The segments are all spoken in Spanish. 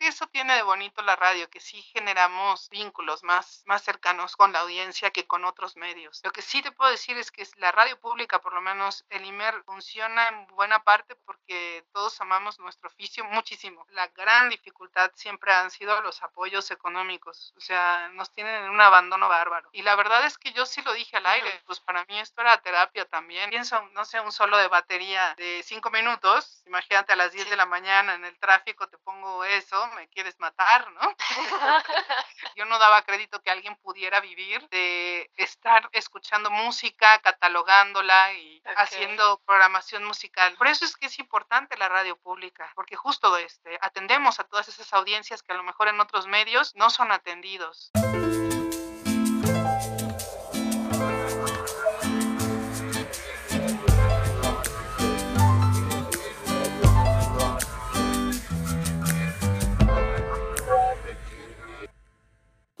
que eso tiene de bonito la radio, que sí generamos vínculos más, más cercanos con la audiencia que con otros medios. Lo que sí te puedo decir es que la radio pública, por lo menos el IMER, funciona en buena parte porque todos amamos nuestro oficio muchísimo. La gran dificultad siempre han sido los apoyos económicos, o sea, nos tienen en un abandono bárbaro. Y la verdad es que yo sí lo dije al aire, pues para mí esto era terapia también. Pienso, no sé, un solo de batería de cinco minutos, imagínate a las 10 de la mañana en el tráfico te pongo eso, me quieres matar, ¿no? yo no daba crédito que alguien pudiera vivir de estar escuchando música, catalogándola y haciendo programación musical. Por eso es que es importante la radio pública, porque justo este, atendemos a todas esas audiencias que a lo mejor en otros medios no son atendidos.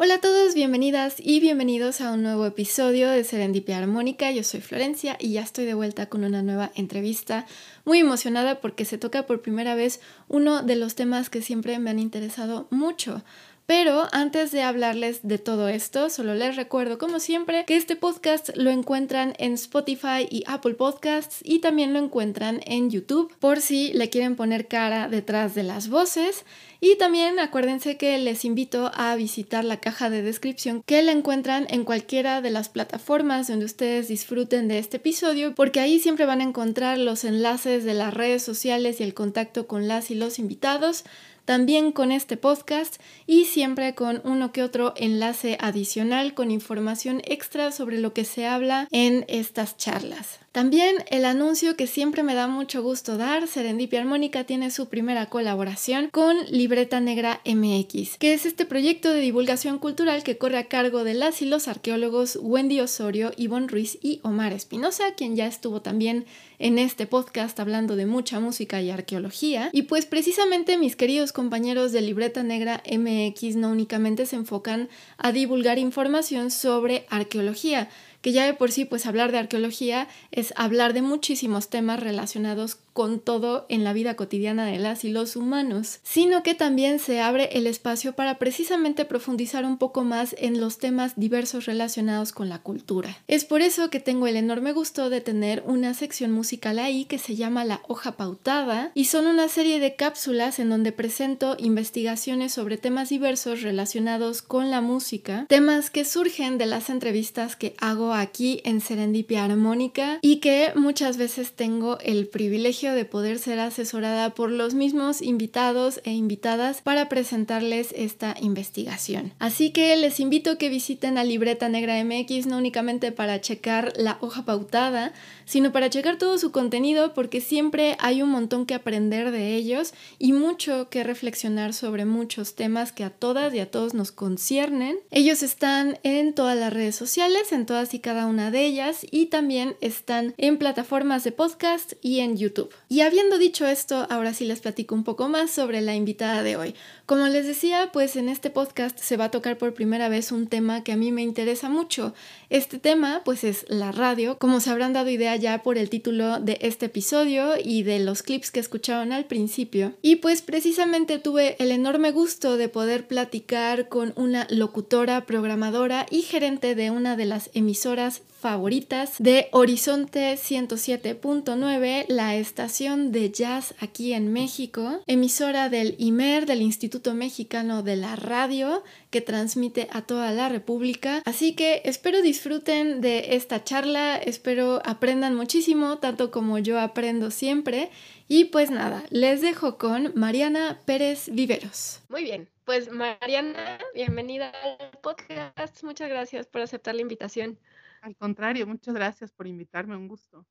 Hola a todos, bienvenidas y bienvenidos a un nuevo episodio de Serendipia Armónica. Yo soy Florencia y ya estoy de vuelta con una nueva entrevista. Muy emocionada porque se toca por primera vez uno de los temas que siempre me han interesado mucho. Pero antes de hablarles de todo esto, solo les recuerdo, como siempre, que este podcast lo encuentran en Spotify y Apple Podcasts y también lo encuentran en YouTube por si le quieren poner cara detrás de las voces. Y también acuérdense que les invito a visitar la caja de descripción que la encuentran en cualquiera de las plataformas donde ustedes disfruten de este episodio, porque ahí siempre van a encontrar los enlaces de las redes sociales y el contacto con las y los invitados también con este podcast y siempre con uno que otro enlace adicional con información extra sobre lo que se habla en estas charlas. También el anuncio que siempre me da mucho gusto dar, Serendipia Armónica tiene su primera colaboración con Libreta Negra MX, que es este proyecto de divulgación cultural que corre a cargo de las y los arqueólogos Wendy Osorio, Ivonne Ruiz y Omar Espinosa, quien ya estuvo también en este podcast hablando de mucha música y arqueología. Y pues precisamente mis queridos compañeros de Libreta Negra MX no únicamente se enfocan a divulgar información sobre arqueología, que ya de por sí pues hablar de arqueología es hablar de muchísimos temas relacionados con todo en la vida cotidiana de las y los humanos, sino que también se abre el espacio para precisamente profundizar un poco más en los temas diversos relacionados con la cultura. Es por eso que tengo el enorme gusto de tener una sección musical ahí que se llama La hoja pautada y son una serie de cápsulas en donde presento investigaciones sobre temas diversos relacionados con la música, temas que surgen de las entrevistas que hago aquí en Serendipia Armónica y que muchas veces tengo el privilegio de poder ser asesorada por los mismos invitados e invitadas para presentarles esta investigación. Así que les invito a que visiten a Libreta Negra MX no únicamente para checar la hoja pautada, sino para checar todo su contenido porque siempre hay un montón que aprender de ellos y mucho que reflexionar sobre muchos temas que a todas y a todos nos conciernen. Ellos están en todas las redes sociales, en todas y cada una de ellas y también están en plataformas de podcast y en YouTube. Y habiendo dicho esto, ahora sí les platico un poco más sobre la invitada de hoy. Como les decía, pues en este podcast se va a tocar por primera vez un tema que a mí me interesa mucho. Este tema pues es la radio, como se habrán dado idea ya por el título de este episodio y de los clips que escucharon al principio. Y pues precisamente tuve el enorme gusto de poder platicar con una locutora, programadora y gerente de una de las emisoras favoritas de Horizonte 107.9, la estación de jazz aquí en México, emisora del IMER, del Instituto Mexicano de la Radio, que transmite a toda la República. Así que espero disfruten de esta charla, espero aprendan muchísimo, tanto como yo aprendo siempre. Y pues nada, les dejo con Mariana Pérez Viveros. Muy bien, pues Mariana, bienvenida al podcast. Muchas gracias por aceptar la invitación. Al contrario, muchas gracias por invitarme, un gusto.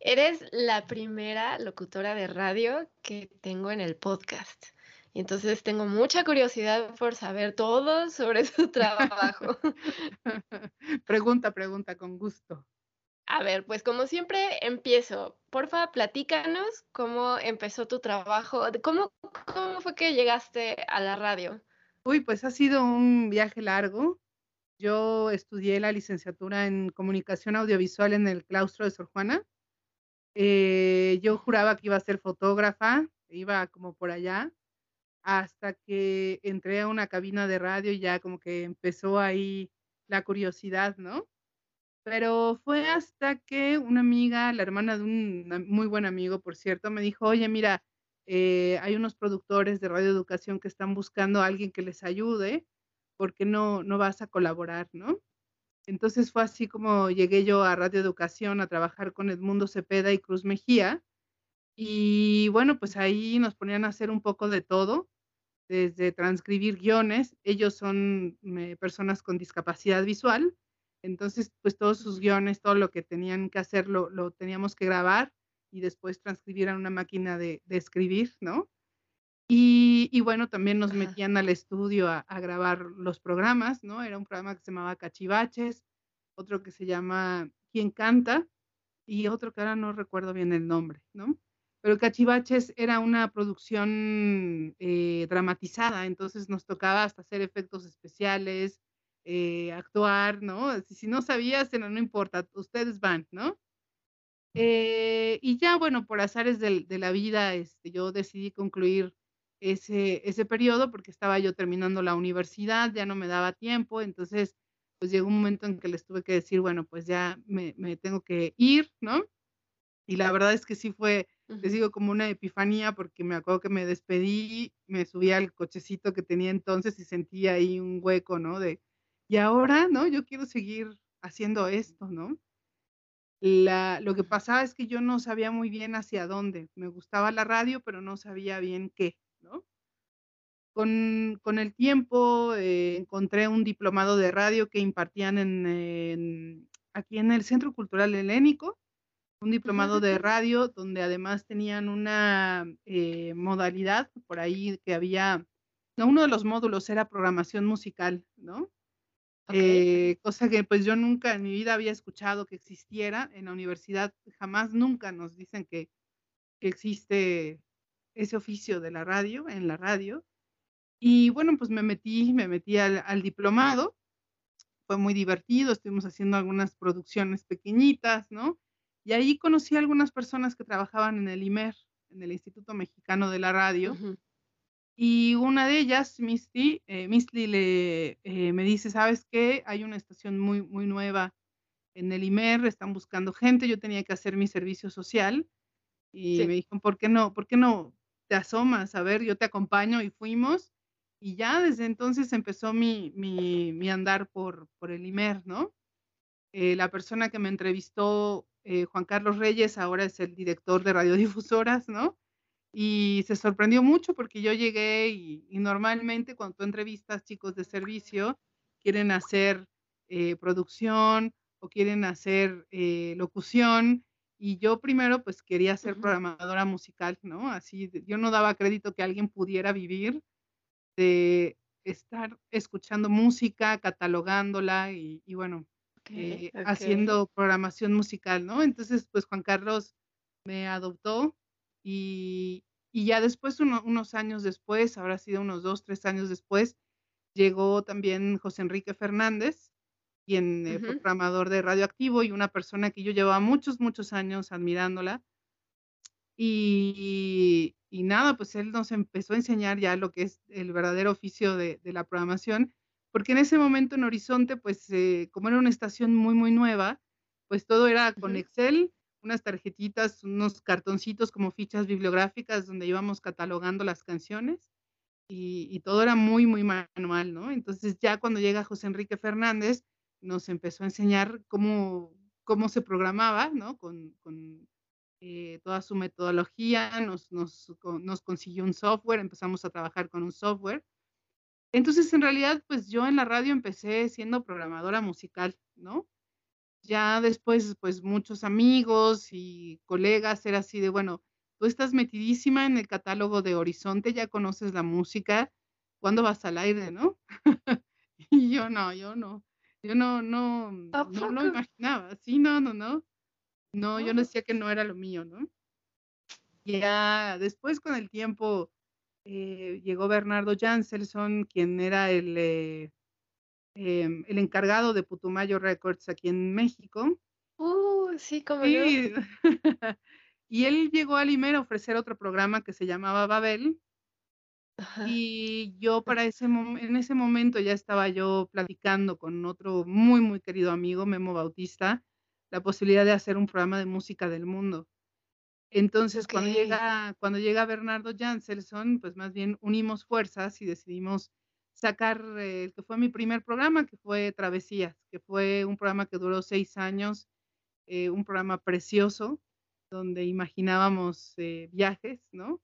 Eres la primera locutora de radio que tengo en el podcast. Entonces tengo mucha curiosidad por saber todo sobre su trabajo. pregunta, pregunta, con gusto. A ver, pues como siempre empiezo. Porfa, platícanos cómo empezó tu trabajo, cómo, cómo fue que llegaste a la radio. Uy, pues ha sido un viaje largo. Yo estudié la licenciatura en comunicación audiovisual en el claustro de Sor Juana. Eh, yo juraba que iba a ser fotógrafa, iba como por allá, hasta que entré a una cabina de radio y ya como que empezó ahí la curiosidad, ¿no? Pero fue hasta que una amiga, la hermana de un muy buen amigo, por cierto, me dijo: "Oye, mira, eh, hay unos productores de radioeducación que están buscando a alguien que les ayude, ¿por qué no no vas a colaborar?", ¿no? Entonces, fue así como llegué yo a Radioeducación a trabajar con Edmundo Cepeda y Cruz Mejía. Y bueno, pues ahí nos ponían a hacer un poco de todo, desde transcribir guiones. Ellos son, personas con discapacidad visual, entonces, pues todos sus guiones, todo lo que tenían que hacer lo lo teníamos que grabar y después transcribir a una máquina de escribir, ¿no? Y y bueno, también nos metían al estudio a a grabar los programas, ¿no? Era un programa que se llamaba Cachivaches, otro que se llama ¿Quién canta? Y otro que ahora no recuerdo bien el nombre, ¿no? Pero Cachivaches era una producción, eh, dramatizada, entonces nos tocaba hasta hacer efectos especiales, eh, actuar, ¿no? Si si no sabías, bueno, no importa, ustedes van, ¿no? Eh, y ya, bueno, por azares del de la vida, este, yo decidí concluir ese ese periodo, porque estaba yo terminando la universidad, ya no me daba tiempo. Entonces, pues llegó un momento en que les tuve que decir: "Bueno, pues ya me me tengo que ir", ¿no? Y la verdad es que sí fue, les digo, como una epifanía, porque me acuerdo que me despedí, me subí al cochecito que tenía entonces y sentí ahí un hueco, ¿no? De, ¿y ahora, no? Yo quiero seguir haciendo esto, ¿no? La lo que pasaba es que yo no sabía muy bien hacia dónde. Me gustaba la radio, pero no sabía bien qué, ¿no? Con con el tiempo, eh, encontré un diplomado de radio que impartían en en aquí en el Centro Cultural Helénico, un diplomado de radio, donde además tenían una, eh, modalidad por ahí que había no, uno de los módulos era programación musical, ¿no? Eh, cosa que, pues, yo nunca en mi vida había escuchado que existiera. En la universidad jamás, nunca nos dicen que que existe ese oficio de la radio, en la radio. Y bueno, pues me metí me metí al al diplomado. Fue muy divertido, estuvimos haciendo algunas producciones pequeñitas, ¿no? Y ahí conocí a algunas personas que trabajaban en el IMER, en el Instituto Mexicano de la Radio. Ujú. Y una de ellas, Misty, eh, Misty le eh, me dice: "¿Sabes qué? Hay una estación muy muy nueva en el IMER, están buscando gente". Yo tenía que hacer mi servicio social y me Sí. dijo: "¿Por qué no por qué no te asomas? A ver, yo te acompaño". Y fuimos, y ya desde entonces empezó mi mi mi andar por por el IMER, ¿no? Eh, la persona que me entrevistó, eh, Juan Carlos Reyes, ahora es el director de radiodifusoras, ¿no? Y se sorprendió mucho porque yo llegué y normalmente cuando tú entrevistas chicos de servicio, quieren hacer, eh, producción o quieren hacer, locución, y yo primero, pues, quería ser programadora musical, ¿no? Así yo no daba crédito que alguien pudiera vivir de estar escuchando música, catalogándola y y bueno, eh, haciendo programación musical, ¿no? Entonces, pues, Juan Carlos me adoptó y y ya después, uno unos años después, habrá sido unos 2, 3 años después, llegó también José Enrique Fernández, quien, eh, fue Ujú. programador de Radioactivo y una persona que yo llevaba muchos, muchos años admirándola. Y y nada, pues él nos empezó a enseñar ya lo que es el verdadero oficio de de la programación, porque en ese momento en Horizonte, pues, eh, como era una estación muy, muy nueva, pues todo era con. Excel, unas tarjetitas, unos cartoncitos como fichas bibliográficas donde íbamos catalogando las canciones, y y todo era muy, muy manual, ¿no? Entonces, ya cuando llega José Enrique Fernández, nos empezó a enseñar cómo cómo se programaba, ¿no? Con eh, toda su metodología, nos nos consiguió un software, empezamos a trabajar con un software. Entonces, en realidad, pues, yo en la radio empecé siendo programadora musical, ¿no? Ya después, pues, muchos amigos y colegas era así de: "Bueno, tú estás metidísima en el catálogo de Horizonte, ya conoces la música, ¿cuándo vas al aire?", ¿no? Y yo no yo no yo no no ¿A no lo imaginaba. Sí, no, no, no. No, yo decía que no era lo mío, ¿no? Ya después, con el tiempo, eh, llegó Bernardo Janselson, quien era el, eh, em, el encargado de Putumayo Records aquí en México. Uh, sí. Sí. Y él llegó al IMER a ofrecer otro programa que se llamaba Babel Y yo para ese en ese momento ya estaba yo platicando con otro muy, muy querido amigo, Memo Bautista, la posibilidad de hacer un programa de música del mundo. Entonces, cuando llega cuando llega Bernardo Janselson, pues más bien unimos fuerzas y decidimos sacar el que fue mi primer programa, que fue Travesías, que fue un programa que duró seis años, eh, un programa precioso, donde imaginábamos eh, viajes, ¿no?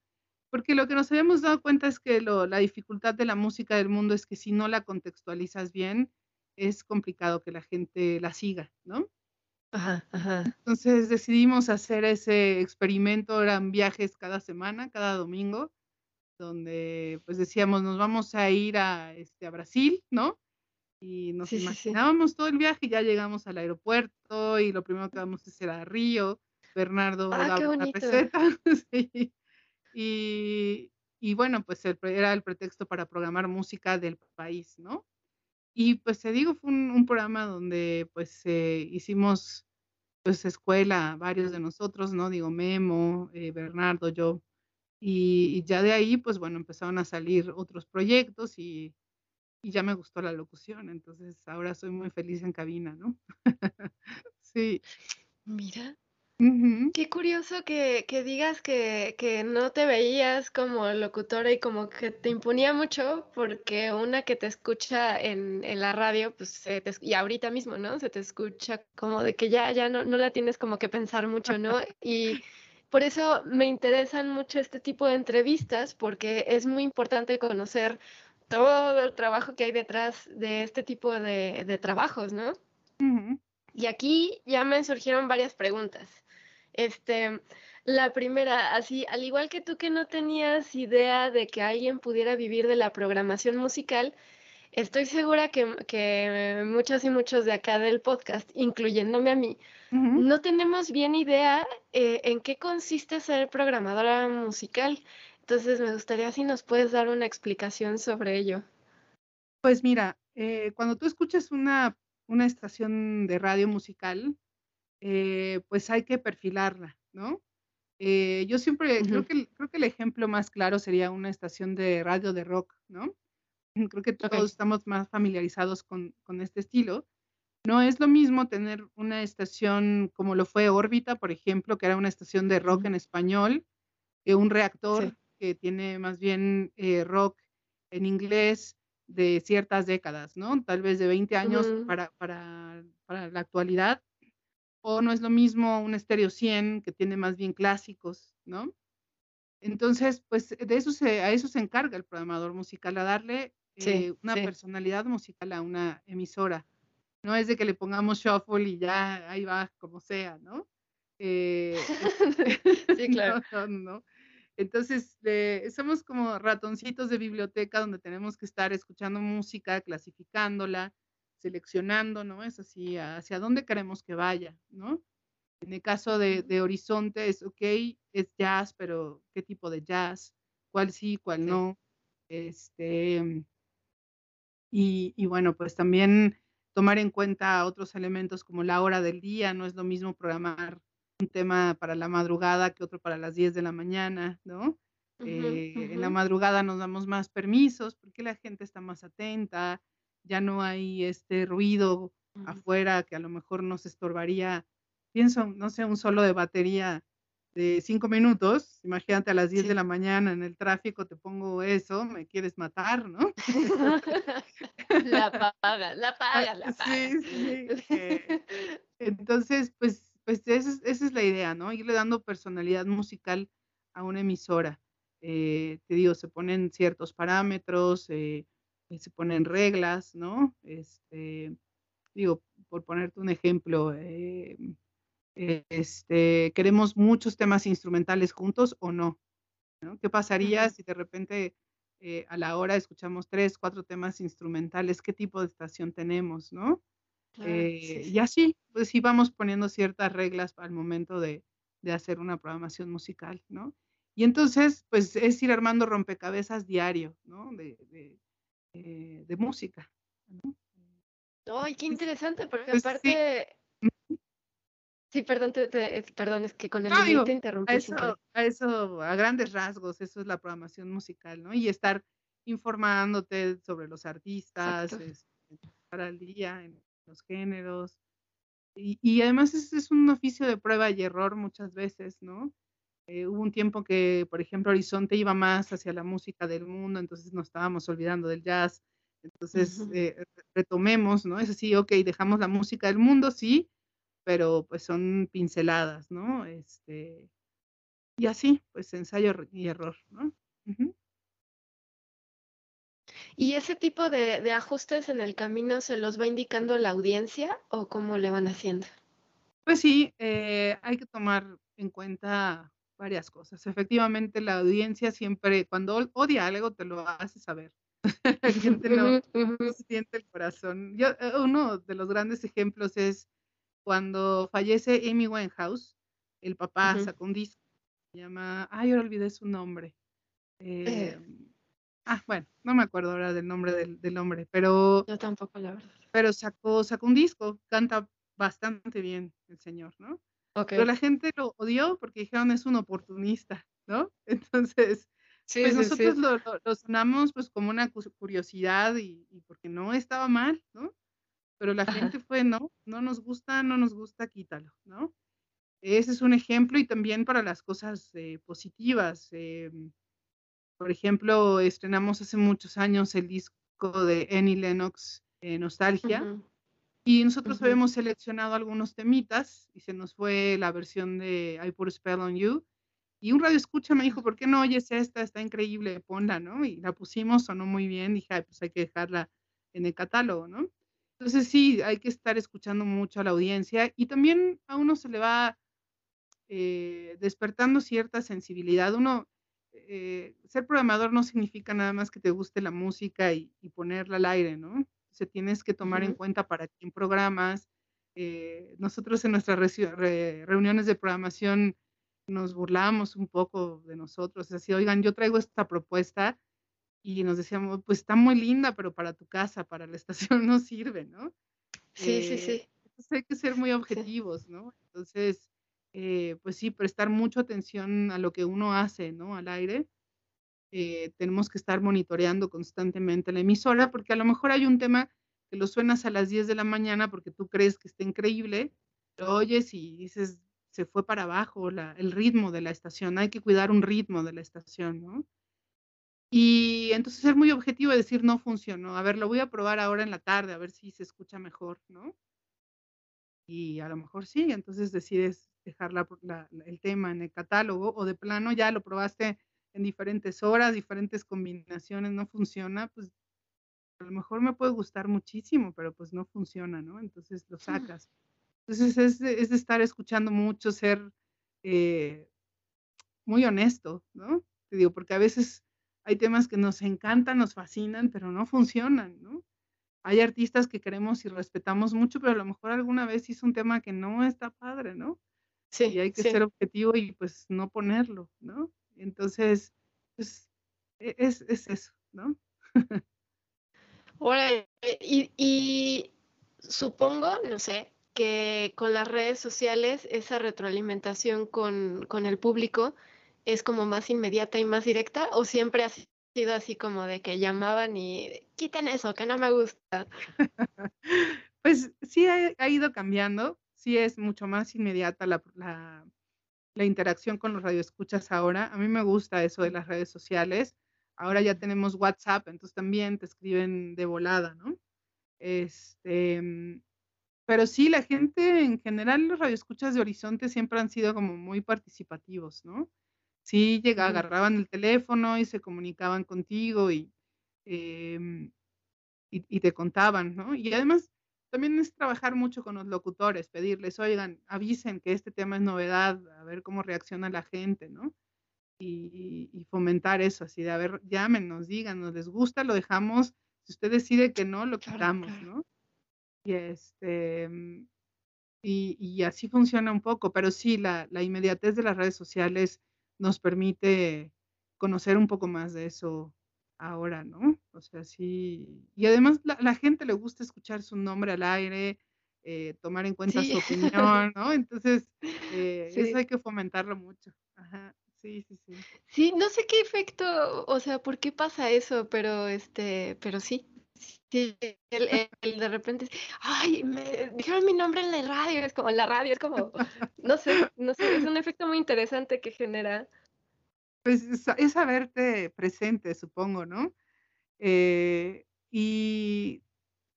Porque lo que nos habíamos dado cuenta es que la dificultad de la música del mundo es que si no la contextualizas bien, es complicado que la gente la siga, ¿no? Ajá, ajá. Entonces decidimos hacer ese experimento, eran viajes cada semana, cada domingo, donde pues decíamos, nos vamos a ir a, este, a Brasil, ¿no? Y nos imaginábamos todo el viaje y ya llegamos al aeropuerto y lo primero que vamos a hacer a Río, Bernardo ah, daba la receta, y, y, bueno, pues era el pretexto para programar música del país, ¿no? Y pues te digo, fue un, programa donde pues eh, hicimos pues escuela, varios de nosotros, ¿no? Digo, Memo, eh, Bernardo, yo. Y, ya de ahí, pues bueno, empezaron a salir otros proyectos y, y ya me gustó la locución. Entonces ahora soy muy feliz en cabina, ¿no? sí. Mira, Qué curioso que, que digas que, que no te veías como locutora y como que te imponía mucho, porque una que te escucha en, en la radio, pues y ahorita mismo, ¿no? Se te escucha como de que ya, ya no, no la tienes como que pensar mucho, ¿no? Y por eso me interesan mucho este tipo de entrevistas, porque es muy importante conocer todo el trabajo que hay detrás de este tipo de, de trabajos, ¿no? Y aquí ya me surgieron varias preguntas. Este, la primera, así, al igual que tú que no tenías idea de que alguien pudiera vivir de la programación musical, estoy segura que, que muchos y muchos de acá del podcast, incluyéndome a mí, no tenemos bien idea eh, en qué consiste ser programadora musical. Entonces, me gustaría si nos puedes dar una explicación sobre ello. Pues mira, eh, cuando tú escuchas una, una estación de radio musical, eh, pues hay que perfilarla, ¿no? Eh, yo siempre creo, que, creo que el ejemplo más claro sería una estación de radio de rock, ¿no? Creo que todos estamos más familiarizados con, con, este estilo. No es lo mismo tener una estación como lo fue Órbita, por ejemplo, que era una estación de rock en español, que un reactor que tiene más bien eh, rock en inglés de ciertas décadas, ¿no? Tal vez de 20 años para, para, para la actualidad o no es lo mismo un estéreo 100 que tiene más bien clásicos, ¿no? Entonces, pues de eso se, a eso se encarga el programador musical, a darle eh, una personalidad musical a una emisora. No es de que le pongamos shuffle y ya ahí va como sea, ¿no? Eh, sí, claro. no, Entonces, eh, somos como ratoncitos de biblioteca donde tenemos que estar escuchando música, clasificándola, seleccionando, ¿no? Es así, hacia dónde queremos que vaya, ¿no? En el caso de, Horizonte es, ok, es jazz, pero ¿qué tipo de jazz? ¿Cuál sí, cuál no? Este, y, y, bueno, pues también tomar en cuenta otros elementos como la hora del día, no es lo mismo programar un tema para la madrugada que otro para las 10 de la mañana, ¿no? Eh, en la madrugada nos damos más permisos porque la gente está más atenta, ya no hay este ruido afuera que a lo mejor nos estorbaría, pienso, no sé, un solo de batería de cinco minutos, imagínate a las 10 de la mañana en el tráfico te pongo eso, me quieres matar, ¿no? la paga, la paga, la paga. Sí, sí. Eh, entonces, pues, pues esa es, esa es, la idea, ¿no? Irle dando personalidad musical a una emisora. Eh, te digo, se ponen ciertos parámetros, eh, se ponen reglas, ¿no? Este, digo, por ponerte un ejemplo, eh, este, queremos muchos temas instrumentales juntos o no, ¿no? ¿Qué pasaría si de repente eh, a la hora escuchamos tres, cuatro temas instrumentales? ¿Qué tipo de estación tenemos, no? Eh, y así, pues sí vamos poniendo ciertas reglas al momento de, de hacer una programación musical, ¿no? Y entonces, pues es ir armando rompecabezas diario, ¿no? De, de, eh, de música. Ay, qué interesante, porque aparte, Sí, perdón, perdón, es que con el no, te interrumpí. A eso, a eso, a grandes rasgos, eso es la programación musical, ¿no? Y estar informándote sobre los artistas, para el día, en los géneros. Y, y además es, es, un oficio de prueba y error muchas veces, ¿no? Eh, hubo un tiempo que, por ejemplo, Horizonte iba más hacia la música del mundo, entonces nos estábamos olvidando del jazz. Entonces, eh, retomemos, ¿no? Es así, ok, dejamos la música del mundo, sí, pero pues son pinceladas, ¿no? Este, y así, pues ensayo y error, ¿no? ¿Y ese tipo de, de, ajustes en el camino se los va indicando la audiencia o cómo le van haciendo? Pues sí, eh, hay que tomar en cuenta varias cosas. Efectivamente, la audiencia siempre, cuando odia algo, te lo hace saber. la gente no, siente el corazón. Yo, eh, uno de los grandes ejemplos es cuando fallece Amy Winehouse, el papá sacó un disco, se llama, ay, ahora olvidé su nombre. Eh, em, ah, bueno, no me acuerdo ahora del nombre del, hombre, pero... Yo tampoco, la verdad. Pero sacó, sacó un disco, canta bastante bien el señor, ¿no? Pero la gente lo odió porque dijeron es un oportunista, ¿no? Entonces, pues nosotros Lo, sonamos pues como una curiosidad y, porque no estaba mal, ¿no? Pero la gente fue, no, no nos gusta, no nos gusta, quítalo, ¿no? Ese es un ejemplo y también para las cosas eh, positivas. Em, por ejemplo, estrenamos hace muchos años el disco de Annie Lennox, eh, Nostalgia. Y nosotros habíamos seleccionado algunos temitas y se nos fue la versión de I Put a Spell on You. Y un radio escucha me dijo, ¿por qué no oyes esta? Está increíble, ponla, ¿no? Y la pusimos, sonó muy bien. Dije, pues hay que dejarla en el catálogo, ¿no? Entonces sí, hay que estar escuchando mucho a la audiencia y también a uno se le va eh, despertando cierta sensibilidad. Uno, eh, ser programador no significa nada más que te guste la música y, y ponerla al aire, ¿no? Se tienes que tomar en cuenta para quién programas. Eh, nosotros en nuestras reuniones de programación nos burlábamos un poco de nosotros, así, oigan, yo traigo esta propuesta y nos decíamos, pues está muy linda, pero para tu casa, para la estación no sirve, ¿no? Sí, sí, sí. Eh, entonces hay que ser muy objetivos, ¿no? Entonces, eh, pues sí, prestar mucha atención a lo que uno hace, ¿no? Al aire eh, tenemos que estar monitoreando constantemente la emisora, porque a lo mejor hay un tema que lo suenas a las 10 de la mañana porque tú crees que está increíble, lo oyes y dices, se fue para abajo el ritmo de la estación, hay que cuidar un ritmo de la estación, ¿no? Y entonces ser muy objetivo y decir, no funcionó, a ver, lo voy a probar ahora en la tarde, a ver si se escucha mejor, ¿no? Y a lo mejor sí, entonces decides dejar el tema en el catálogo o de plano ya lo probaste en diferentes horas, diferentes combinaciones, no funciona, pues a lo mejor me puede gustar muchísimo, pero pues no funciona, ¿no? Entonces lo sacas. Entonces es de, es de estar escuchando mucho, ser eh, muy honesto, ¿no? Te digo, porque a veces hay temas que nos encantan, nos fascinan, pero no funcionan, ¿no? Hay artistas que queremos y respetamos mucho, pero a lo mejor alguna vez hizo un tema que no está padre, ¿no? Sí. Y hay que ser objetivo y pues no ponerlo, ¿no? Entonces, pues, e, es, es eso, ¿no? Y, y supongo, no sé, que con las redes sociales esa retroalimentación con, con, el público es como más inmediata y más directa o siempre ha sido así como de que llamaban y quiten eso, que no me gusta. pues sí ha, ha, ido cambiando, sí es mucho más inmediata la, la, la interacción con los radioescuchas ahora. A mí me gusta eso de las redes sociales. Ahora ya tenemos WhatsApp, entonces también te escriben de volada, ¿no? Este, mm, pero sí, la gente en general, los radioescuchas de Horizonte siempre han sido como muy participativos, ¿no? Sí, llega, agarraban el teléfono y se comunicaban contigo y, em, y, y, te contaban, ¿no? Y además también es trabajar mucho con los locutores, pedirles, oigan, avisen que este tema es novedad, a ver cómo reacciona la gente, ¿no? Y, fomentar eso, así de, a ver, llámenos, díganos, les gusta, lo dejamos, si usted decide que no, lo quitamos, ¿no? Y este, y, así funciona un poco, pero sí, la, la inmediatez de las redes sociales nos permite conocer un poco más de eso ahora, ¿no? O sea, sí. Y además la, la gente le gusta escuchar su nombre al aire, eh, tomar en cuenta su opinión, ¿no? Entonces, eh, eso hay que fomentarlo mucho. Ajá. Sí, sí, sí. Sí, no sé qué efecto, o sea, por qué pasa eso, pero este, pero sí. Sí, el, de repente, ay, me dijeron mi nombre en la radio, es como, en la radio, es como, no sé, no sé, es un efecto muy interesante que genera. Pues es, saberte presente, supongo, ¿no? Eh, y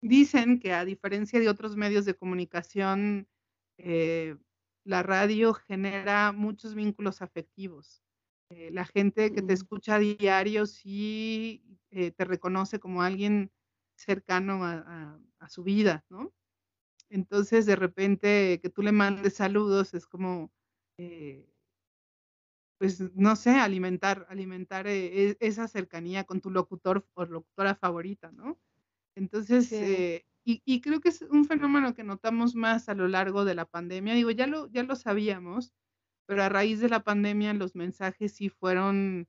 dicen que a diferencia de otros medios de comunicación, eh, la radio genera muchos vínculos afectivos. Eh, la gente que te escucha a diario sí te reconoce como alguien cercano a, su vida, ¿no? Entonces, de repente, que tú le mandes saludos es como, pues, no sé, alimentar, alimentar e, esa cercanía con tu locutor o locutora favorita, ¿no? Entonces, eh, y, creo que es un fenómeno que notamos más a lo largo de la pandemia. Digo, ya lo, ya lo sabíamos, pero a raíz de la pandemia los mensajes sí fueron,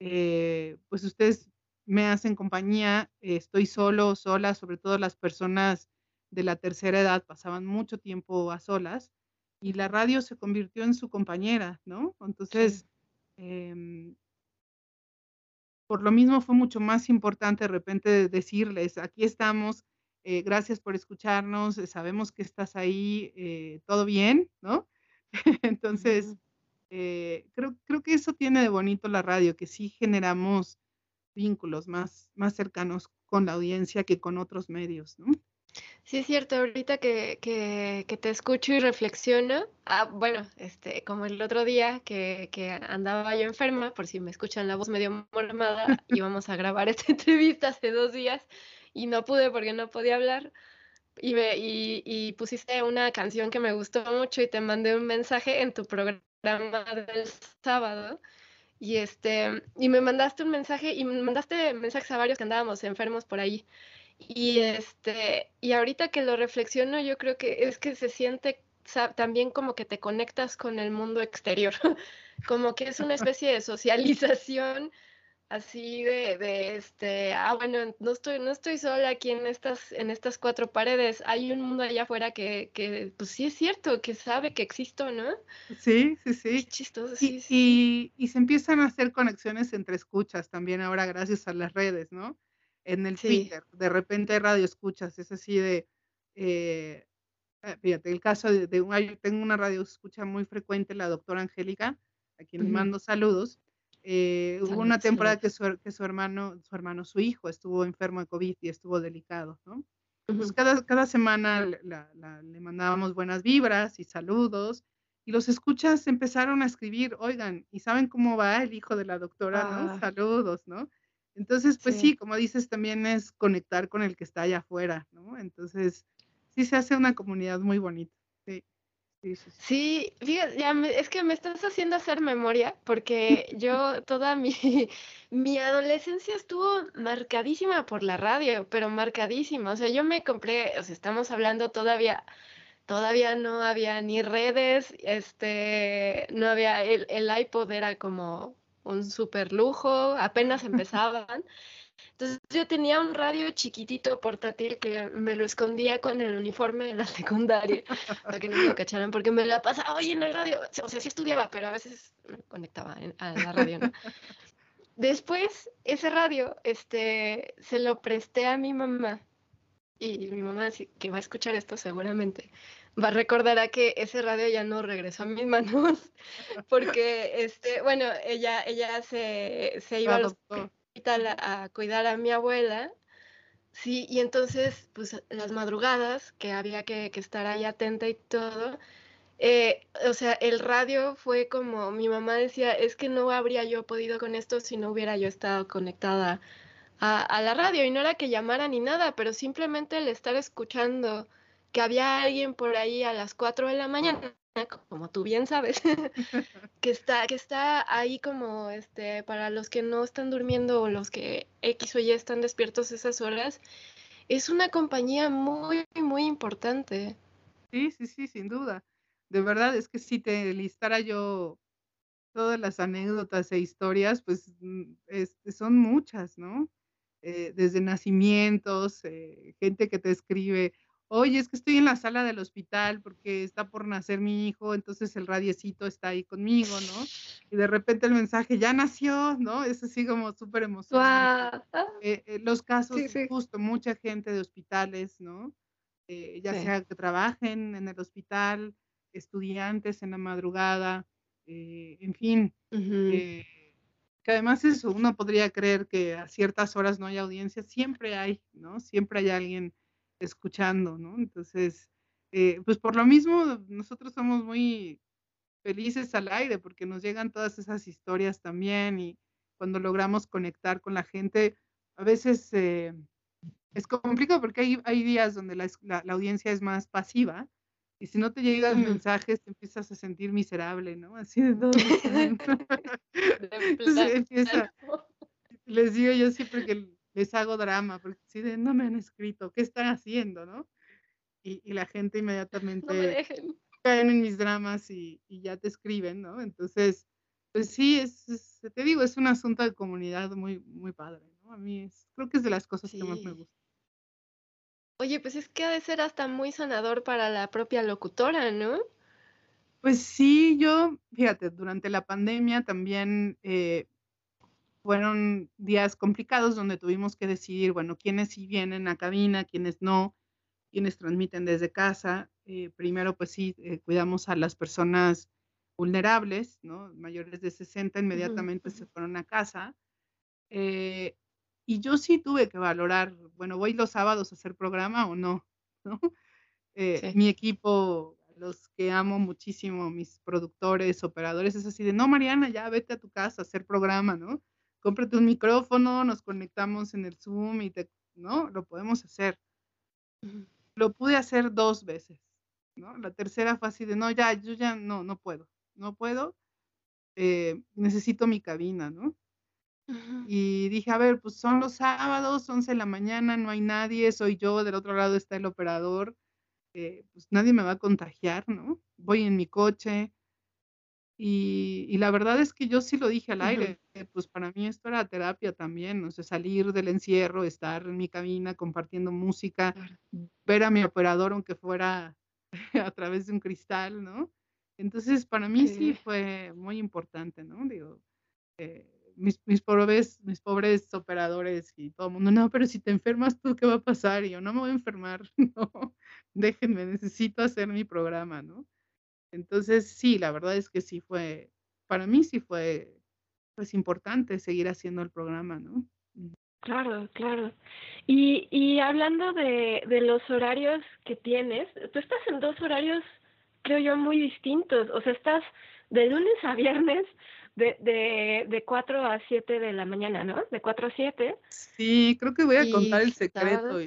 eh, pues ustedes me hacen compañía, estoy solo o sola, sobre todo las personas de la tercera edad pasaban mucho tiempo a solas y la radio se convirtió en su compañera, ¿no? Entonces, em, por lo mismo fue mucho más importante de repente decirles, aquí estamos, eh, gracias por escucharnos, eh, sabemos que estás ahí, eh, todo bien, ¿no? Entonces, creo, creo que eso tiene de bonito la radio, que sí generamos vínculos más, más cercanos con la audiencia que con otros medios, ¿no? Sí, es cierto, ahorita que, que, te escucho y reflexiono, ah, bueno, este, como el otro día que, que, andaba yo enferma, por si me escuchan la voz medio mormada, íbamos a grabar esta entrevista hace dos días y no pude porque no podía hablar. Y, me, y, y pusiste una canción que me gustó mucho y te mandé un mensaje en tu programa del sábado y este y me mandaste un mensaje y me mandaste mensajes a varios que andábamos enfermos por ahí y este, y ahorita que lo reflexiono, yo creo que es que se siente también como que te conectas con el mundo exterior, como que es una especie de socialización así de, de, este, ah, bueno, no estoy, no estoy sola aquí en estas, en estas cuatro paredes, hay un mundo allá afuera que, que pues sí es cierto, que sabe que existo, ¿no? Sí, sí, sí. chistoso, sí, y, y, se empiezan a hacer conexiones entre escuchas también ahora gracias a las redes, ¿no? En el Twitter. De repente radio escuchas, es así de, eh, ah, fíjate, el caso de, tengo una radio escucha muy frecuente, la doctora Angélica, a quien mando saludos. Eh, hubo una temporada que su, que su hermano, su hermano, su hijo estuvo enfermo de COVID y estuvo delicado, ¿no? Pues cada, cada semana le mandábamos buenas vibras y saludos y los escuchas empezaron a escribir, oigan, ¿y saben cómo va el hijo de la doctora? ¿no? Ah. Saludos, ¿no? Entonces, pues sí. como dices, también es conectar con el que está allá afuera, ¿no? Entonces, sí se hace una comunidad muy bonita. Sí. Sí, sí, fíjate, ya es que me estás haciendo hacer memoria porque yo toda mi, mi adolescencia estuvo marcadísima por la radio, pero marcadísima. O sea, yo me compré, o sea, estamos hablando todavía, todavía no había ni redes, este, no había, el, el iPod era como un super lujo, apenas empezaban. Entonces yo tenía un radio chiquitito portátil que me lo escondía con el uniforme de la secundaria para que no me lo cacharan porque me la pasaba hoy en la radio. O sea, sí estudiaba, pero a veces me conectaba a la radio, ¿no? Después, ese radio, este, se lo presté a mi mamá y mi mamá, que va a escuchar esto seguramente, va a recordar a que ese radio ya no regresó a mis manos, porque, este, bueno, ella, ella se, se iba al hospital a, cuidar a mi abuela, sí, y entonces, pues, las madrugadas, que había que, que estar ahí atenta y todo, eh, o sea, el radio fue como, mi mamá decía, es que no habría yo podido con esto si no hubiera yo estado conectada a, a la radio, y no era que llamara ni nada, pero simplemente el estar escuchando que había alguien por ahí a las 4 de la mañana, como tú bien sabes, que está, que está ahí como este, para los que no están durmiendo o los que X o Y están despiertos esas horas, es una compañía muy, muy importante. Sí, sí, sí, sin duda. De verdad, es que si te listara yo todas las anécdotas e historias, pues mm, son muchas, ¿no? Eh, desde nacimientos, eh, gente que te escribe, oye, es que estoy en la sala del hospital porque está por nacer mi hijo, entonces el radiecito está ahí conmigo, ¿no? Y de repente el mensaje ya nació, ¿no? Es así como súper emocionante. Eh, eh, los casos, justo, mucha gente de hospitales, ¿no? Eh, ya sea que trabajen en el hospital, estudiantes en la madrugada, en fin. que además eso, uno podría creer que a ciertas horas no hay audiencia, siempre hay, ¿no? Siempre hay alguien escuchando, ¿no? Entonces, eh, pues por lo mismo, nosotros somos muy felices al aire porque nos llegan todas esas historias también y cuando logramos conectar con la gente, a veces eh, es complicado porque hay, hay días donde la, la, audiencia es más pasiva y si no te llegan mensajes te empiezas a sentir miserable, ¿no? Así de todo. Entonces empieza, les digo yo siempre que les hago drama, porque si de no me han escrito, ¿qué están haciendo, no? Y, y la gente inmediatamente caen en mis dramas y, y, ya te escriben, ¿no? Entonces, pues sí, es, te digo, es un asunto de comunidad muy, muy padre, ¿no? A mí es, creo que es de las cosas que más me gusta. Oye, pues es que ha de ser hasta muy sanador para la propia locutora, ¿no? Pues sí, yo, fíjate, durante la pandemia también eh, fueron días complicados donde tuvimos que decidir, bueno, quiénes sí vienen a cabina, quiénes no, quiénes transmiten desde casa. Eh, primero, pues sí, eh, cuidamos a las personas vulnerables, ¿no? Mayores de 60 inmediatamente se fueron a casa. Eh, y yo sí tuve que valorar, bueno, voy los sábados a hacer programa o no, ¿no? Mi equipo, los que amo muchísimo, mis productores, operadores, es así de, no, Mariana, ya vete a tu casa a hacer programa, ¿no? Cómprate un micrófono, nos conectamos en el Zoom y te, ¿no? Lo podemos hacer. Lo pude hacer dos veces, ¿no? La tercera fue así de, no, ya, yo ya no, no puedo, no puedo, eh, necesito mi cabina, ¿no? Y dije, a ver, pues son los sábados, 11 de la mañana, no hay nadie, soy yo, del otro lado está el operador, eh, pues nadie me va a contagiar, ¿no? Voy en mi coche, y, la verdad es que yo sí lo dije al aire, pues para mí esto era terapia también, o sea, salir del encierro, estar en mi cabina compartiendo música, ver a mi operador aunque fuera a través de un cristal, ¿no? Entonces, para mí sí fue muy importante, ¿no? Digo, eh, mis, mis, pobres, mis pobres operadores y todo el mundo, no, pero si te enfermas tú, ¿qué va a pasar? Y yo, no me voy a enfermar, no, déjenme, necesito hacer mi programa, ¿no? Entonces, sí, la verdad es que sí fue, para mí sí fue, pues importante seguir haciendo el programa, ¿no? Claro, claro. Y, y hablando de, de los horarios que tienes, tú estás en dos horarios, creo yo, muy distintos. O sea, estás de lunes a viernes de, de, de 4 a 7 de la mañana, ¿no? De 4 a 7. Sí, creo que voy a contar el secreto.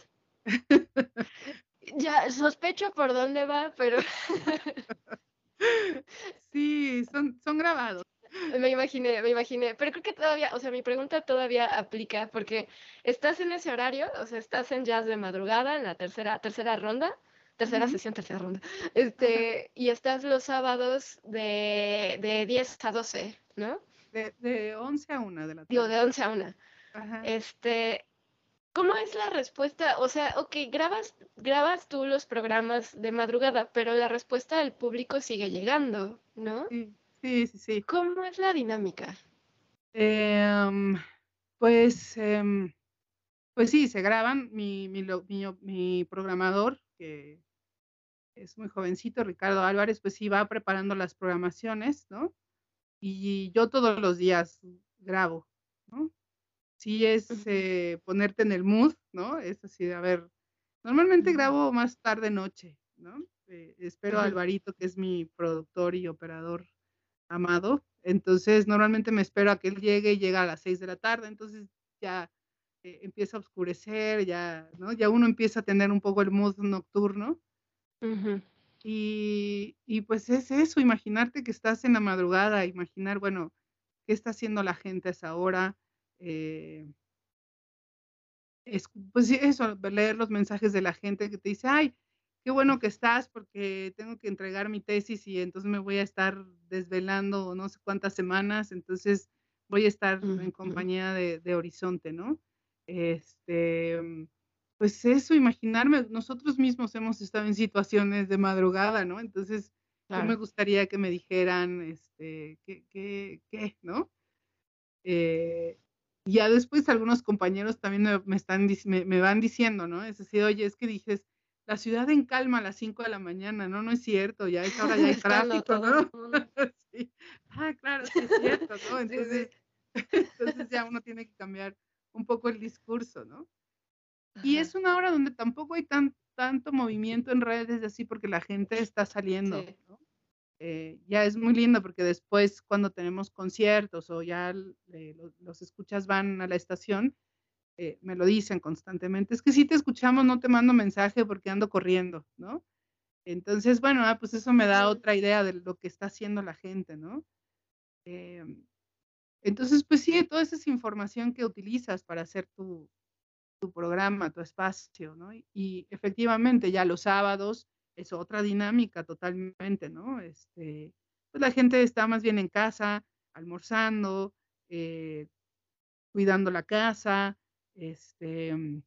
ya sospecho por dónde va, pero... Sí, son, son grabados. Me imaginé, me imaginé, pero creo que todavía, o sea, mi pregunta todavía aplica porque estás en ese horario, o sea, estás en jazz de madrugada, en la tercera, tercera ronda, tercera sesión, tercera ronda, este, y estás los sábados de, de 10 a 12, ¿no? De, de 11 a 1 de la tarde. Digo, de 11 a 1. Este, ¿Cómo es la respuesta? O sea, ok, grabas, grabas tú los programas de madrugada, pero la respuesta del público sigue llegando, ¿no? Sí, sí, sí. ¿Cómo es la dinámica? Em, pues, em, pues sí, se graban. Mi, mi, mi, programador, que es muy jovencito, Ricardo Álvarez, pues sí va preparando las programaciones, ¿no? Y yo todos los días grabo, ¿no? Sí es eh, ponerte en el mood, ¿no? Es así, a ver, normalmente grabo más tarde noche, ¿no? Eh, espero a Alvarito, que es mi productor y operador amado, entonces normalmente me espero a que él llegue y llega a las seis de la tarde, entonces ya eh, empieza a oscurecer, ya, ¿no? Ya uno empieza a tener un poco el mood nocturno. y, y pues es eso, imaginarte que estás en la madrugada, imaginar, bueno, qué está haciendo la gente a esa hora, eh, es, pues eso, leer los mensajes de la gente que te dice, ay, qué bueno que estás porque tengo que entregar mi tesis y entonces me voy a estar desvelando no sé cuántas semanas, entonces voy a estar en compañía de, Horizonte, ¿no? Este, pues eso, imaginarme, nosotros mismos hemos estado en situaciones de madrugada, ¿no? Entonces, yo me gustaría que me dijeran, este, qué, qué, qué, ¿no? Eh, ya después algunos compañeros también me, están, me, van diciendo, ¿no? Es decir, oye, es que dices, la ciudad en calma a las 5 de la mañana, ¿no? No es cierto, ya es ahora ya hay tráfico, ¿no? sí. Ah, claro, sí es cierto, ¿no? Entonces, entonces ya uno tiene que cambiar un poco el discurso, ¿no? Y es una hora donde tampoco hay tan, tanto movimiento en redes así porque la gente está saliendo, ¿no? Eh, ya es muy lindo porque después cuando tenemos conciertos o ya los, escuchas van a la estación, eh, me lo dicen constantemente, es que si te escuchamos no te mando mensaje porque ando corriendo, ¿no? Entonces, bueno, ah, pues eso me da otra idea de lo que está haciendo la gente, ¿no? Em, entonces, pues sí, toda esa es información que utilizas para hacer tu, tu programa, tu espacio, ¿no? Y efectivamente ya los sábados es otra dinámica totalmente, ¿no? Este, pues la gente está más bien en casa, almorzando, eh, cuidando la casa, este, mm,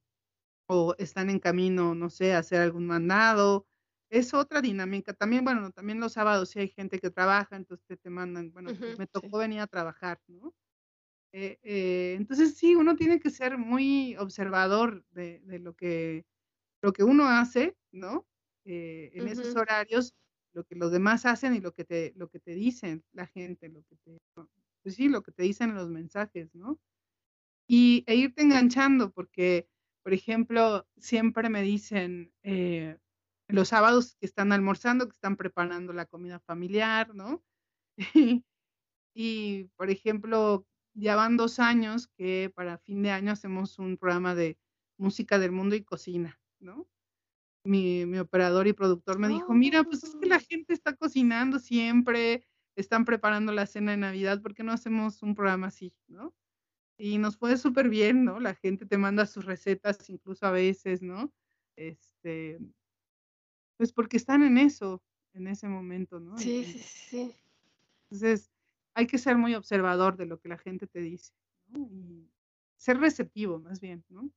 o están en camino, no sé, a hacer algún mandado. Es otra dinámica. También, bueno, también los sábados sí hay gente que trabaja, entonces te, mandan, bueno, pues me tocó venir a trabajar, ¿no? Eh, eh, entonces sí, uno tiene que ser muy observador de, de, lo, que, lo que uno hace, ¿no? Eh, en esos horarios lo que los demás hacen y lo que te, lo que te dicen la gente, lo que te, pues sí, lo que te dicen los mensajes, ¿no? Y e irte enganchando, porque, por ejemplo, siempre me dicen eh, los sábados que están almorzando, que están preparando la comida familiar, ¿no? y, por ejemplo, ya van dos años que para fin de año hacemos un programa de música del mundo y cocina, ¿no? Mi, mi operador y productor me dijo, mira, pues es que la oh. gente está cocinando siempre, están preparando la cena de Navidad, ¿por qué no hacemos un programa así, no? Y nos fue súper bien, ¿no? La gente te manda sus recetas incluso a veces, ¿no? Este, pues porque están en eso, en ese momento, ¿no? Sí, sí, sí. Entonces, hay que ser muy observador de lo que la gente te dice, ¿no? Y ser receptivo, más bien, ¿no?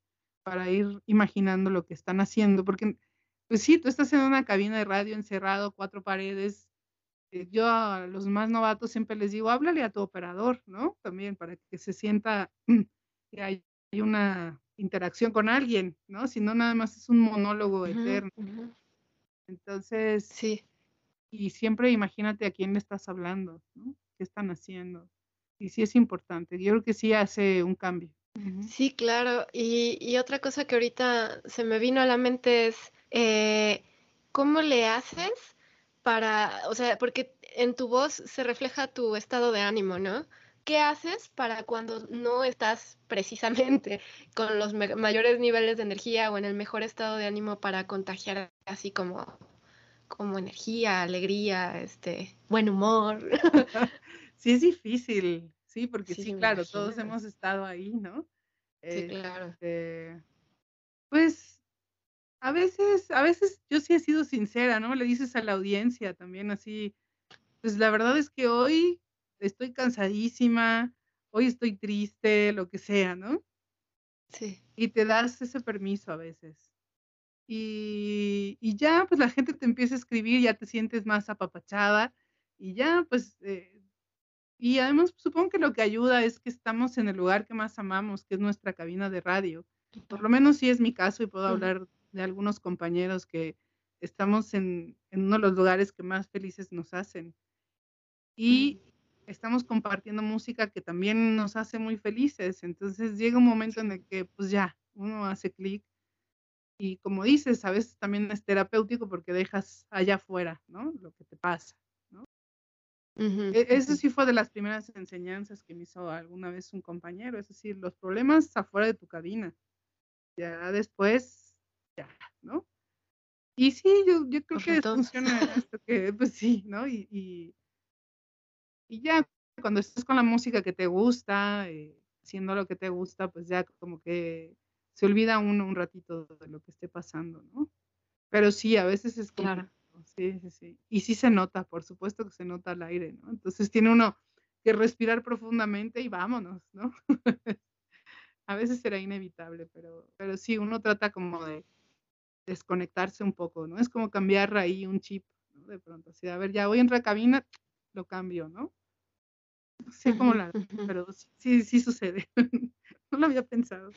Para ir imaginando lo que están haciendo, porque pues sí, tú estás en una cabina de radio encerrado, cuatro paredes. Eh, yo a los más novatos siempre les digo, háblale a tu operador, ¿no? También para que se sienta que hay, una interacción con alguien, ¿no? Si no, nada más es un monólogo eterno. Entonces, sí. Y siempre imagínate a quién le estás hablando, ¿no? ¿Qué están haciendo? Y sí es importante. Yo creo que sí hace un cambio. Sí, claro. Y, y, otra cosa que ahorita se me vino a la mente es eh, ¿cómo le haces para, o sea, porque en tu voz se refleja tu estado de ánimo, ¿no? ¿Qué haces para cuando no estás precisamente con los mayores niveles de energía o en el mejor estado de ánimo para contagiar así como, como energía, alegría, este, buen humor? Sí, es difícil, sí, porque sí, claro, todos hemos estado ahí, ¿no? Sí, claro. Este, pues a veces, a veces yo sí he sido sincera, ¿no? Le dices a la audiencia también así, pues la verdad es que hoy estoy cansadísima, hoy estoy triste, lo que sea, ¿no? Sí. Y te das ese permiso a veces. Y, y ya, pues la gente te empieza a escribir, ya te sientes más apapachada y ya, pues, eh, y además supongo que lo que ayuda es que estamos en el lugar que más amamos, que es nuestra cabina de radio. Por lo menos sí es mi caso y puedo hablar de algunos compañeros que estamos en, uno de los lugares que más felices nos hacen. Y estamos compartiendo música que también nos hace muy felices. Entonces llega un momento en el que pues ya, uno hace clic. Y como dices, a veces también es terapéutico porque dejas allá afuera, ¿no? Lo que te pasa, ¿no? E, eso sí fue de las primeras enseñanzas que me hizo alguna vez un compañero, es decir, los problemas afuera de tu cabina. Ya después ¿no? Y sí, yo, yo creo que funciona esto que, pues sí, ¿no? Y, y, ya cuando estás con la música que te gusta, eh, haciendo lo que te gusta, pues ya como que se olvida uno un ratito de lo que esté pasando, ¿no? Pero sí, a veces es como... Claro. Sí, sí, sí. Y sí se nota, por supuesto que se nota al aire, ¿no? Entonces tiene uno que respirar profundamente y vámonos, ¿no? a veces será inevitable, pero, pero sí, uno trata como de desconectarse un poco, ¿no? Es como cambiar ahí un chip, ¿no? De pronto, así, a ver, ya voy a entrar a cabina, lo cambio, ¿no? No sé cómo la, pero sí, sí sucede. no lo había pensado.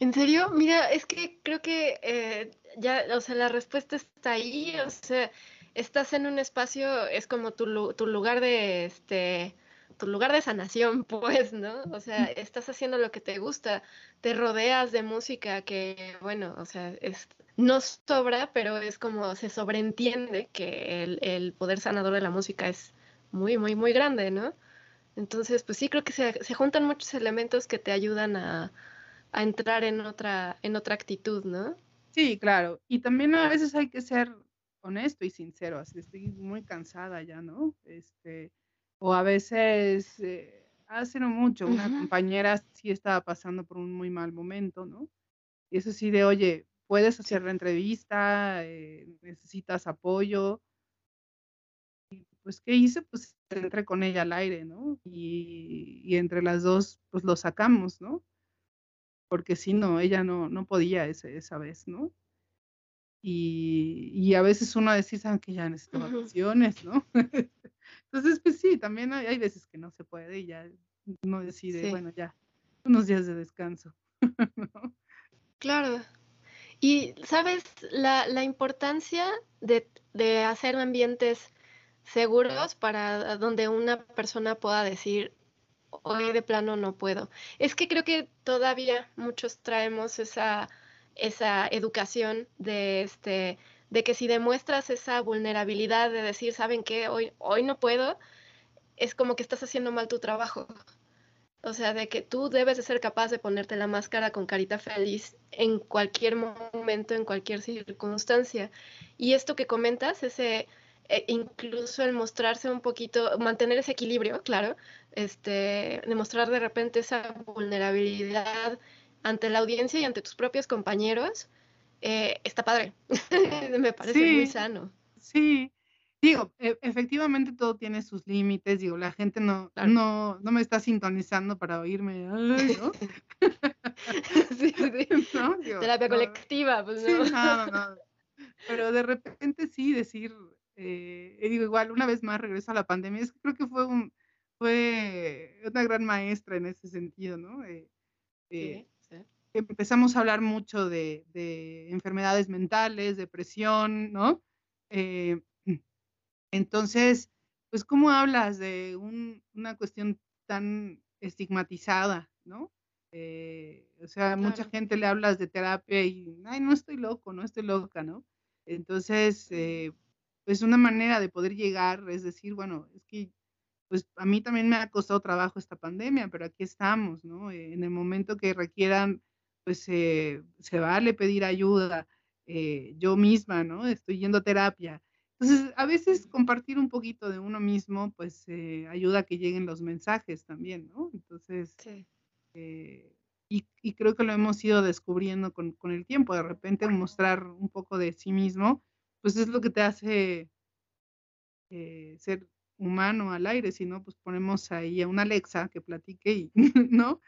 ¿En serio? Mira, es que creo que eh, ya, o sea, la respuesta está ahí, o sea, estás en un espacio, es como tu, tu lugar de, este, tu lugar de sanación, pues, ¿no? O sea, estás haciendo lo que te gusta, te rodeas de música que, bueno, o sea, es, no sobra, pero es como se sobreentiende que el, poder sanador de la música es muy, muy, muy grande, ¿no? Entonces, pues sí, creo que se, se juntan muchos elementos que te ayudan a, a, entrar en otra, en otra actitud, ¿no? Sí, claro. Y también a veces hay que ser honesto y sincero, así estoy muy cansada ya, ¿no? Este, o a veces, eh, hace no mucho, una compañera sí estaba pasando por un muy mal momento, ¿no? Y eso sí de, oye, puedes hacer la entrevista, eh, necesitas apoyo, pues, ¿qué hice? Pues entré con ella al aire, ¿no? Y, entre las dos, pues lo sacamos, ¿no? Porque si no, ella no, no podía ese, esa vez, ¿no? Y, y, a veces uno decir, saben que ya necesito vacaciones, ¿no? Entonces, pues sí, también hay, hay, veces que no se puede y ya uno decide, bueno, ya, unos días de descanso, ¿no? Claro. Y, ¿sabes? La, la importancia de, de hacer ambientes seguros para donde una persona pueda decir, hoy de plano no puedo. Es que creo que todavía muchos traemos esa, esa educación de, este, de que si demuestras esa vulnerabilidad de decir, ¿saben qué? Hoy, hoy no puedo, es como que estás haciendo mal tu trabajo. O sea, de que tú debes de ser capaz de ponerte la máscara con carita feliz en cualquier momento, en cualquier circunstancia. Y esto que comentas, ese e incluso el mostrarse un poquito, mantener ese equilibrio, claro, este, demostrar de repente esa vulnerabilidad ante la audiencia y ante tus propios compañeros, eh, está padre. Me parece muy sano. Sí, digo, e, efectivamente todo tiene sus límites, digo, la gente no, no, no me está sintonizando para oírme, ¿no? sí, sí. Terapia colectiva, pues no. no, no. Pero de repente sí decir, eh, digo, igual, una vez más regreso a la pandemia, es que creo que fue, un, fue una gran maestra en ese sentido, ¿no? Eh, eh, empezamos a hablar mucho de, de, enfermedades mentales, depresión, ¿no? Eh, entonces, pues, ¿cómo hablas de un, una cuestión tan estigmatizada, ¿no? o sea, mucha gente le hablas de terapia y, ay, no estoy loco, no estoy loca, ¿no? Entonces, pues una manera de poder llegar es decir, bueno, es que pues a mí también me ha costado trabajo esta pandemia, pero aquí estamos, ¿no? Eh, en el momento que requieran, pues eh, se vale pedir ayuda. Eh, yo misma, ¿no? Estoy yendo a terapia. Entonces, a veces compartir un poquito de uno mismo, pues ayuda a que lleguen los mensajes también, ¿no? Entonces, sí. y, y, creo que lo hemos ido descubriendo con, con, el tiempo, de repente mostrar un poco de sí mismo, pues es lo que te hace eh, ser humano al aire, si no, pues ponemos ahí a una Alexa que platique y, ¿no?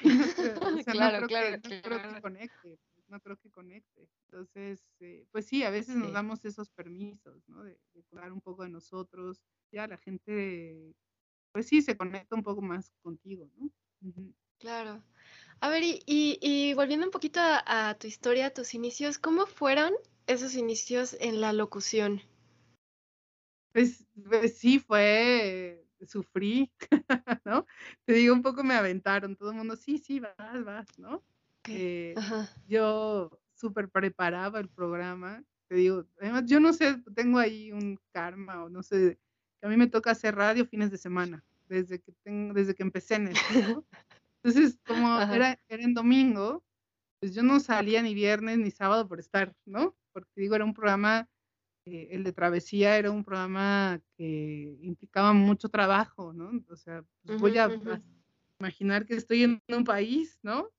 claro, claro, no creo que conecte, no creo que conecte. Entonces, eh, pues sí, a veces nos damos esos permisos, ¿no? De, de cuidar un poco de nosotros. Ya la gente, pues sí, se conecta un poco más contigo, ¿no? Claro. A ver, y, y, volviendo un poquito a, a, tu historia, a tus inicios, ¿cómo fueron esos inicios en la locución? Pues, pues sí, fue, sufrí, ¿no? Te digo, un poco me aventaron, todo el mundo, sí, sí, vas, vas, ¿no? Eh, yo súper preparaba el programa, te digo, además yo no sé, tengo ahí un karma o no sé, que a mí me toca hacer radio fines de semana, desde que, tengo, desde que empecé en esto, Entonces, como era, era en domingo, pues yo no salía ni viernes ni sábado por estar, ¿no? porque digo, era un programa, eh, el de Travesía era un programa que implicaba mucho trabajo, ¿no? O sea, pues voy a, imaginar que estoy en un país, ¿no?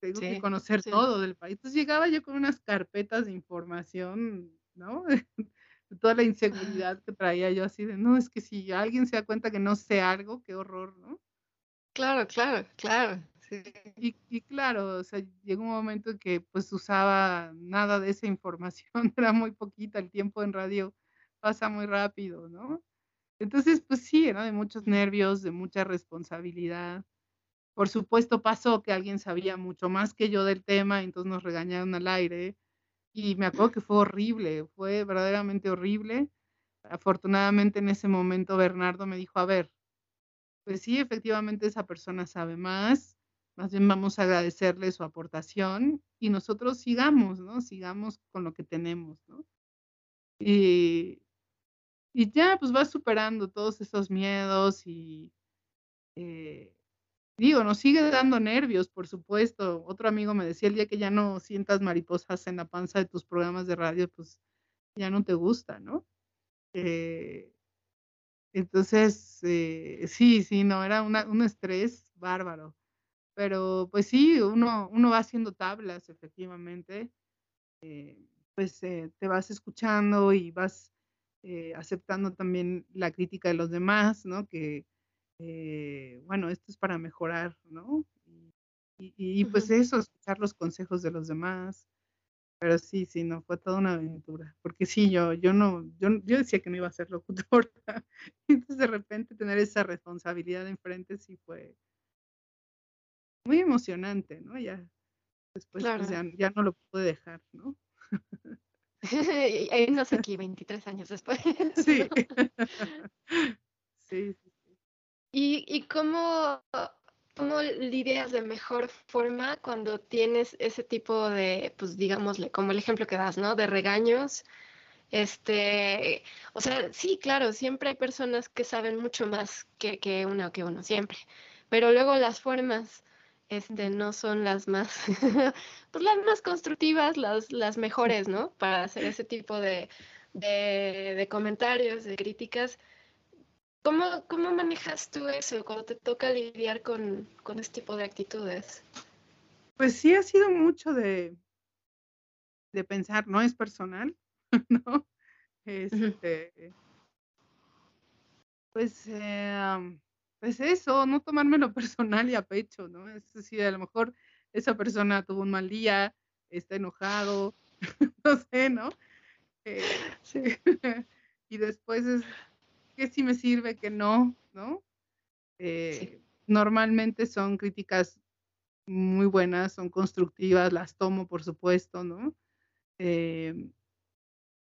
Tengo que conocer todo del país. Entonces llegaba yo con unas carpetas de información, ¿no? de toda la inseguridad que traía yo así de, no, es que si alguien se da cuenta que no sé algo, qué horror, ¿no? Claro, claro, claro. Y, claro, o sea, llegó un momento en que pues usaba nada de esa información, era muy poquita, el tiempo en radio pasa muy rápido, ¿no? Entonces, pues sí, era de muchos nervios, de mucha responsabilidad. Por supuesto pasó que alguien sabía mucho más que yo del tema, entonces nos regañaron al aire. Y me acuerdo que fue horrible, fue verdaderamente horrible. Afortunadamente en ese momento Bernardo me dijo, a ver, pues sí, efectivamente esa persona sabe más, más bien vamos a agradecerle su aportación y nosotros sigamos, ¿no? Sigamos con lo que tenemos, ¿no? Y, y ya, pues vas superando todos esos miedos y, eh, digo, nos sigue dando nervios, por supuesto. Otro amigo me decía, el día que ya no sientas mariposas en la panza de tus programas de radio, pues ya no te gusta, ¿no? Eh, entonces, eh, sí, sí, no, era una, un estrés bárbaro. Pero pues sí, uno, uno va haciendo tablas, efectivamente. Eh, pues te vas escuchando y vas aceptando también la crítica de los demás, ¿no? Que, bueno, esto es para mejorar, ¿no? Y, y, pues eso, escuchar los consejos de los demás, pero sí, sí, no, fue toda una aventura. Porque sí, yo, yo no, yo, yo decía que no iba a ser locutora. Entonces de repente tener esa responsabilidad enfrente sí fue muy emocionante, ¿no? Ya después pues, ya, ya, no lo pude dejar, ¿no? No sé aquí 23 años después. sí. sí, sí. ¿Y, y cómo ¿Cómo lidias de mejor forma cuando tienes ese tipo de, pues digámosle, como el ejemplo que das, ¿no? De regaños. Este, o sea, sí, claro, siempre hay personas que saben mucho más que, que uno que uno, siempre. Pero luego las formas, este, no son las más, pues las más constructivas, las, las mejores, ¿no? Para hacer ese tipo de, de, de comentarios, de críticas. ¿Cómo, ¿Cómo manejas tú eso cuando te toca lidiar con, con este tipo de actitudes? Pues sí, ha sido mucho de, de pensar, no es personal, ¿no? Este, pues, eh, pues eso, no tomármelo personal y a pecho, ¿no? Es decir, a lo mejor esa persona tuvo un mal día, está enojado, no sé, ¿no? Eh, sí. y después es, que sí me sirve, que no, ¿no? Eh, normalmente son críticas muy buenas, son constructivas, las tomo, por supuesto, ¿no? Eh,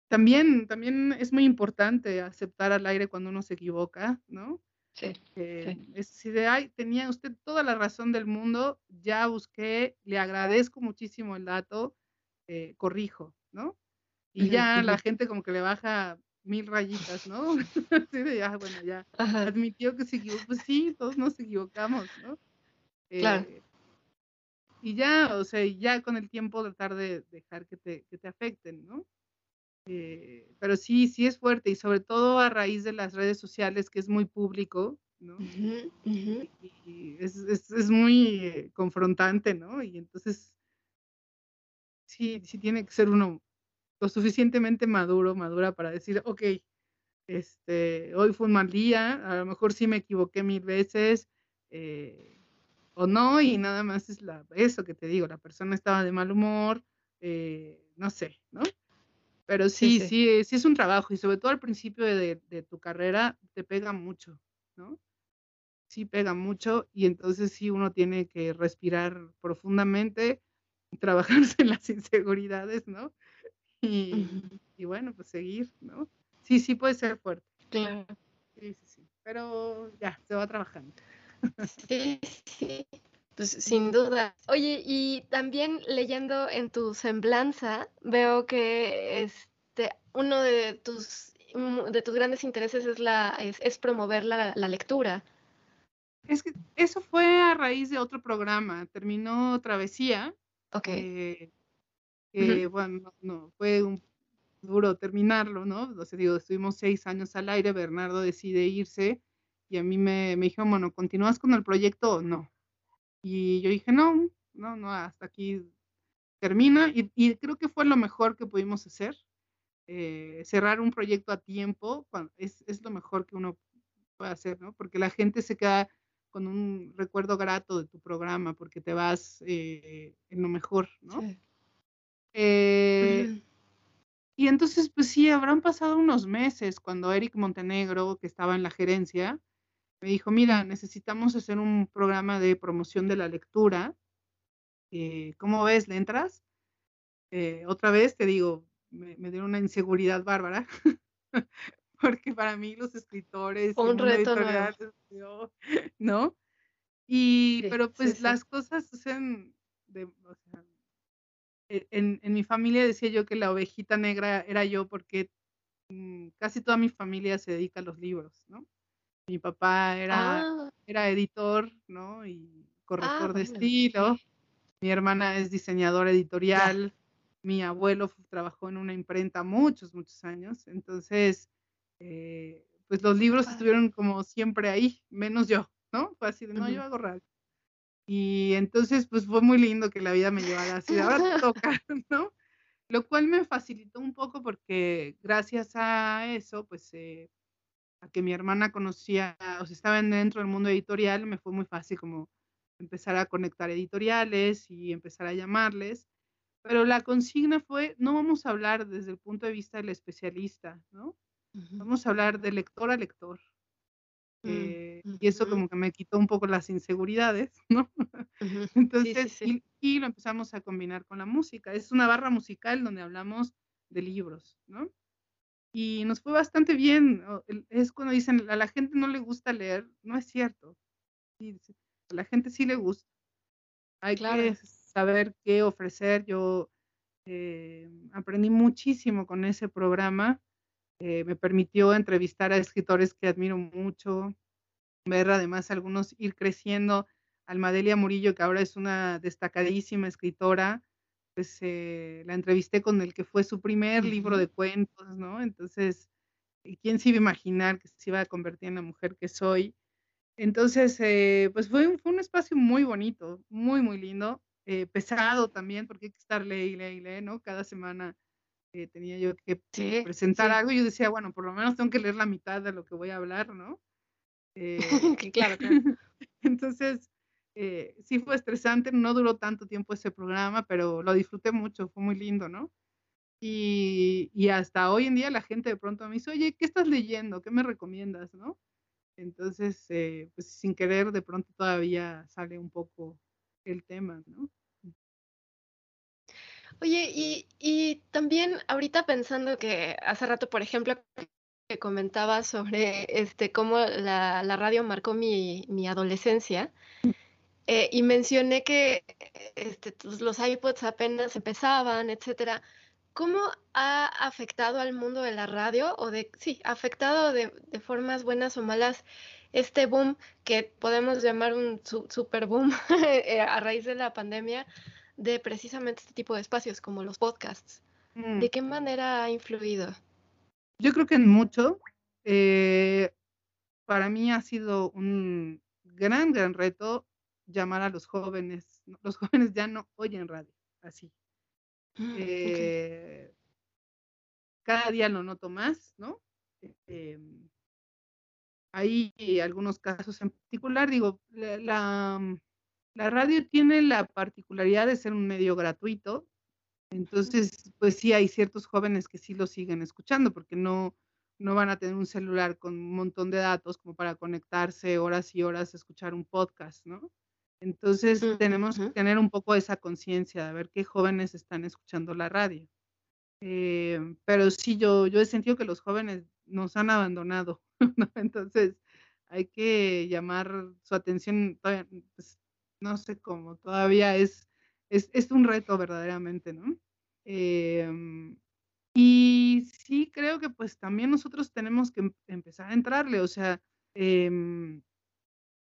también, también es muy importante aceptar al aire cuando uno se equivoca, ¿no? Sí, eh, Es si de ay, tenía usted toda la razón del mundo, ya busqué, le agradezco muchísimo el dato, corrijo, ¿no? Y ya la gente como que le baja mil rayitas, ¿no? Así de ya, bueno, ya admitió que se equivocó. Pues sí, todos nos equivocamos, ¿no? claro. Eh, y ya, o sea, ya con el tiempo tratar de dejar que te, que te afecten, ¿no? Eh, pero sí, sí es fuerte y sobre todo a raíz de las redes sociales que es muy público, ¿no? Y, es, es, es, muy eh, confrontante, ¿no? Y entonces sí, sí tiene que ser uno lo suficientemente maduro, madura para decir, ok, este, hoy fue un mal día, a lo mejor sí me equivoqué mil veces, eh, o no, y nada más es la, eso que te digo, la persona estaba de mal humor, eh, no sé, ¿no? Pero sí, sí, sí, es un trabajo, y sobre todo al principio de, de tu carrera te pega mucho, ¿no? Sí pega mucho, y entonces sí uno tiene que respirar profundamente, trabajarse en las inseguridades, ¿no? y, bueno, pues seguir, ¿no? Sí, sí puede ser fuerte. Claro. Sí, sí, sí. Pero ya, se va trabajando. Sí, sí. Pues sin duda. Oye, y también leyendo en tu semblanza, veo que este uno de tus de tus grandes intereses es la es, promover la, lectura. Es que eso fue a raíz de otro programa. Terminó Travesía. Ok. Eh, bueno, no, fue un duro terminarlo, ¿no? O sea, digo, estuvimos seis años al aire, Bernardo decide irse y a mí me, me dijeron, bueno, ¿continúas con el proyecto o no? Y yo dije, no, no, no, hasta aquí termina y, y creo que fue lo mejor que pudimos hacer. Eh, cerrar un proyecto a tiempo es, es, lo mejor que uno puede hacer, ¿no? Porque la gente se queda con un recuerdo grato de tu programa porque te vas eh, en lo mejor, ¿no? Eh, y entonces, pues sí, habrán pasado unos meses cuando Eric Montenegro, que estaba en la gerencia, me dijo, mira, necesitamos hacer un programa de promoción de la lectura. Eh, ¿Cómo ves? ¿Le entras? otra vez te digo, me, me dieron una inseguridad bárbara, porque para mí los escritores, un reto ¿no? Y, pero pues las cosas suceden de, o sea, e, en, en, mi familia decía yo que la ovejita negra era yo porque mm, casi toda mi familia se dedica a los libros, ¿no? Mi papá era, ah. era editor, ¿no? Y corrector ah, de estilo. Mi hermana es diseñadora editorial. Mi abuelo trabajó en una imprenta muchos, muchos años. Entonces, eh, pues los libros estuvieron como siempre ahí, menos yo, ¿no? Fue así de, no, yo hago radio. Y entonces, pues fue muy lindo que la vida me llevara así, ahora te toca, ¿no? Lo cual me facilitó un poco porque gracias a eso, pues, eh, a que mi hermana conocía, o sea, estaba dentro del mundo editorial, me fue muy fácil como empezar a conectar editoriales y empezar a llamarles. Pero la consigna fue, no vamos a hablar desde el punto de vista del especialista, ¿no? Vamos a hablar de lector a lector. Mm, eh, y eso como que me quitó un poco las inseguridades, ¿no? Entonces, Y, lo empezamos a combinar con la música. Es una barra musical donde hablamos de libros, ¿no? Y nos fue bastante bien. Es cuando dicen, a la gente no le gusta leer, no es cierto. a la gente sí le gusta. Hay que saber qué ofrecer. Yo eh, aprendí muchísimo con ese programa eh, me permitió entrevistar a escritores que admiro mucho, ver además algunos ir creciendo. Almadelia Murillo, que ahora es una destacadísima escritora, pues eh, la entrevisté con el que fue su primer libro de cuentos, ¿no? Entonces, ¿quién se iba a imaginar que se iba a convertir en la mujer que soy? Entonces, eh, pues fue un, fue un, espacio muy bonito, muy, muy lindo, pesado también, porque hay que estar ley, ley, ley, ¿no? Cada semana tenía yo que presentar algo, yo decía, bueno, por lo menos tengo que leer la mitad de lo que voy a hablar, ¿no? Eh, claro, Entonces, eh, sí fue estresante, no duró tanto tiempo ese programa, pero lo disfruté mucho, fue muy lindo, ¿no? Y, y, hasta hoy en día la gente de pronto me dice, oye, ¿qué estás leyendo? ¿Qué me recomiendas? ¿no? Entonces, eh, pues sin querer, de pronto todavía sale un poco el tema, ¿no? Oye, y, y también ahorita pensando que hace rato, por ejemplo, que comentaba sobre este cómo la, la radio marcó mi, mi adolescencia. Eh, y mencioné que este, pues, los iPods apenas empezaban, etcétera. ¿Cómo ha afectado al mundo de la radio o de, sí, afectado de, de formas buenas o malas este boom que podemos llamar un super boom eh, a raíz de la pandemia de precisamente este tipo de espacios como los podcasts. Mm. ¿De qué manera ha influido? Yo creo que en mucho. Eh, para mí ha sido un gran, gran reto llamar a los jóvenes. Los jóvenes ya no oyen radio, así. Mm, eh, cada día lo noto más, ¿no? Em, hay algunos casos en particular, digo, la la radio tiene la particularidad de ser un medio gratuito, entonces, pues sí hay ciertos jóvenes que sí lo siguen escuchando porque no, no van a tener un celular con un montón de datos como para conectarse horas y horas a escuchar un podcast, ¿no? Entonces tenemos que tener un poco esa conciencia de ver qué jóvenes están escuchando la radio. Eh, pero sí, yo, yo he sentido que los jóvenes nos han abandonado, ¿no? Entonces hay que llamar su atención, pues, no sé cómo, todavía es, es, un reto verdaderamente, ¿no? Em, y sí creo que pues también nosotros tenemos que em, empezar a entrarle, o sea, em,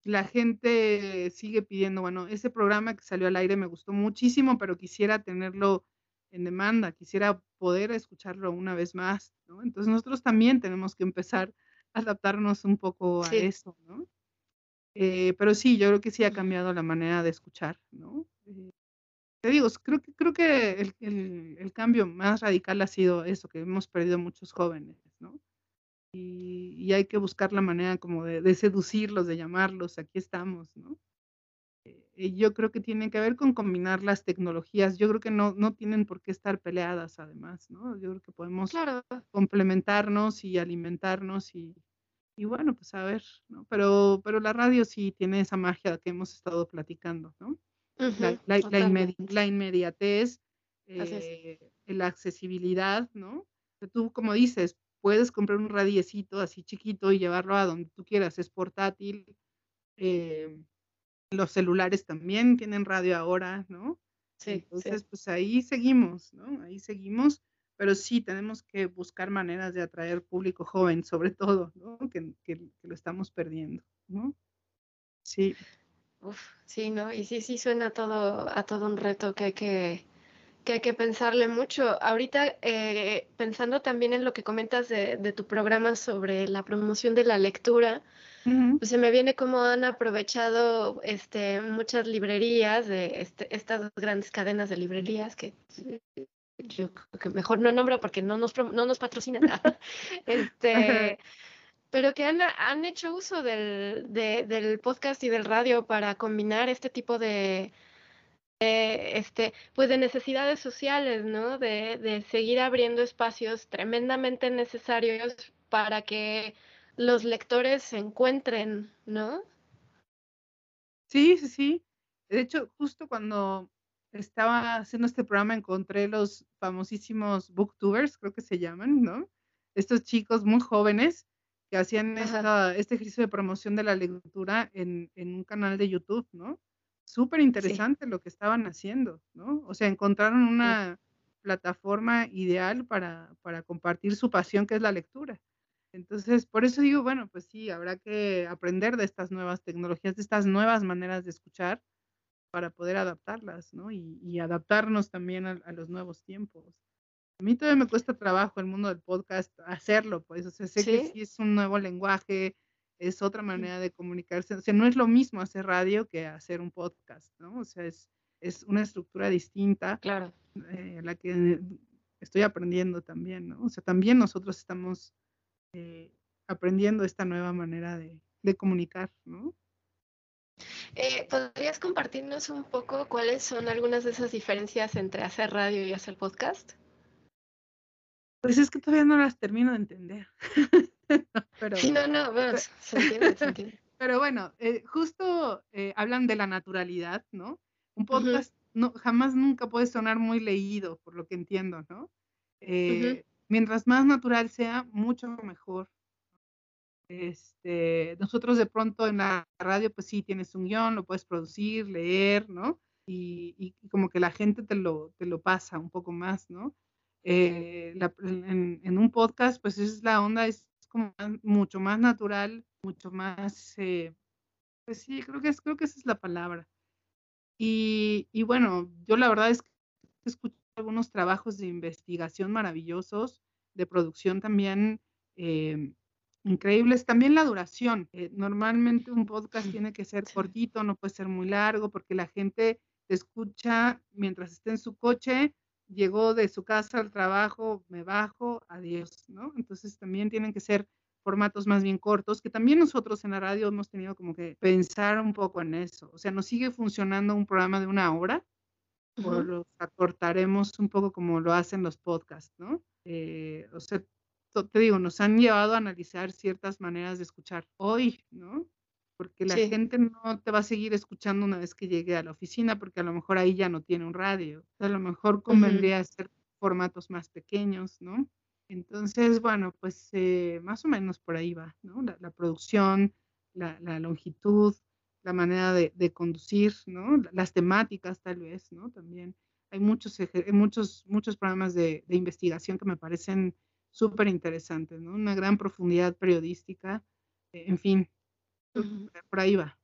la gente sigue pidiendo, bueno, ese programa que salió al aire me gustó muchísimo, pero quisiera tenerlo en demanda, quisiera poder escucharlo una vez más, ¿no? Entonces nosotros también tenemos que empezar a adaptarnos un poco a eso, ¿no? Eh, pero sí, yo creo que sí ha cambiado la manera de escuchar, ¿no? Eh, te digo, creo que, creo que el, el, cambio más radical ha sido eso, que hemos perdido muchos jóvenes, ¿no? Y, hay que buscar la manera como de, seducirlos, de llamarlos, aquí estamos, ¿no? Eh, yo creo que tiene que ver con combinar las tecnologías. Yo creo que no, no tienen por qué estar peleadas, además, ¿no? Yo creo que podemos complementarnos y alimentarnos y, y, bueno, pues a ver, ¿no? Pero, pero la radio sí tiene esa magia que hemos estado platicando, ¿no? la, la, inmediatez, eh, la accesibilidad, ¿no? Tú, como dices, puedes comprar un radiecito así chiquito y llevarlo a donde tú quieras, es portátil. Eh, los celulares también tienen radio ahora, ¿no? Sí. Entonces, pues ahí seguimos, ¿no? Ahí seguimos, pero sí tenemos que buscar maneras de atraer público joven, sobre todo, ¿no? Que, que, lo estamos perdiendo, ¿no? Sí. Uf, sí, ¿no? Y sí, sí suena todo, a todo un reto que hay que, que hay que pensarle mucho. Ahorita, eh, pensando también en lo que comentas de, tu programa sobre la promoción de la lectura, pues se me viene cómo han aprovechado este, muchas librerías, de este, estas grandes cadenas de librerías que yo creo que mejor no nombro porque no nos, no nos patrocinan. este, pero que han, han hecho uso del, del podcast y del radio para combinar este tipo de, este, pues de necesidades sociales, ¿no? De, de seguir abriendo espacios tremendamente necesarios para que los lectores se encuentren, ¿no? Sí, sí, sí. De hecho, justo cuando estaba haciendo este programa encontré los famosísimos booktubers, creo que se llaman, ¿no? Estos chicos muy jóvenes que hacían este ejercicio de promoción de la lectura en, en un canal de YouTube, ¿no? Súper interesante lo que estaban haciendo, ¿no? O sea, encontraron una plataforma ideal para, para compartir su pasión, que es la lectura. Entonces, por eso digo, bueno, pues sí, habrá que aprender de estas nuevas tecnologías, de estas nuevas maneras de escuchar para poder adaptarlas, ¿no? Y, adaptarnos también a, los nuevos tiempos. A mí todavía me cuesta trabajo el mundo del podcast hacerlo, pues, o sea, sé que sí es un nuevo lenguaje, es otra manera de comunicarse. O sea, no es lo mismo hacer radio que hacer un podcast, ¿no? O sea, es, es una estructura distinta. Claro. Eh, la que estoy aprendiendo también, ¿no? O sea, también nosotros estamos eh, aprendiendo esta nueva manera de, de comunicar, ¿no? Eh, ¿Podrías compartirnos un poco cuáles son algunas de esas diferencias entre hacer radio y hacer podcast? Pues es que todavía no las termino de entender. pero, sí, no, no, bueno, se entiende, se entiende. Pero bueno, eh, justo eh, hablan de la naturalidad, ¿no? Un podcast no, jamás nunca puede sonar muy leído, por lo que entiendo, ¿no? Eh, mientras más natural sea, mucho mejor. Este, nosotros de pronto en la radio, pues sí, tienes un guion, lo puedes producir, leer, ¿no? Y, y, como que la gente te lo, te lo pasa un poco más, ¿no? Eh, en, un podcast, pues es la onda, es como mucho más natural, mucho más, eh, pues sí, creo que, es, creo que esa es la palabra. Y, y bueno, yo la verdad es que escucho algunos trabajos de investigación maravillosos, de producción también eh, increíbles. También la duración. normalmente un podcast tiene que ser cortito, no puede ser muy largo, porque la gente te escucha mientras esté en su coche llegó de su casa al trabajo, me bajo, adiós, ¿no? Entonces también tienen que ser formatos más bien cortos, que también nosotros en la radio hemos tenido como que pensar un poco en eso. O sea, nos sigue funcionando un programa de una hora, o los acortaremos un poco como lo hacen los podcasts, ¿no? Eh, o sea, te digo, nos han llevado a analizar ciertas maneras de escuchar hoy, ¿no? Porque la gente no te va a seguir escuchando una vez que llegue a la oficina, porque a lo mejor ahí ya no tiene un radio. a lo mejor convendría hacer formatos más pequeños, ¿no? Entonces, bueno, pues eh, más o menos por ahí va, ¿no? La, producción, la, longitud, la manera de, conducir, ¿no? Las temáticas tal vez, ¿no? También hay muchos, muchos, muchos programas de, investigación que me parecen súper interesantes, ¿no? Una gran profundidad periodística, en fin, por ahí va.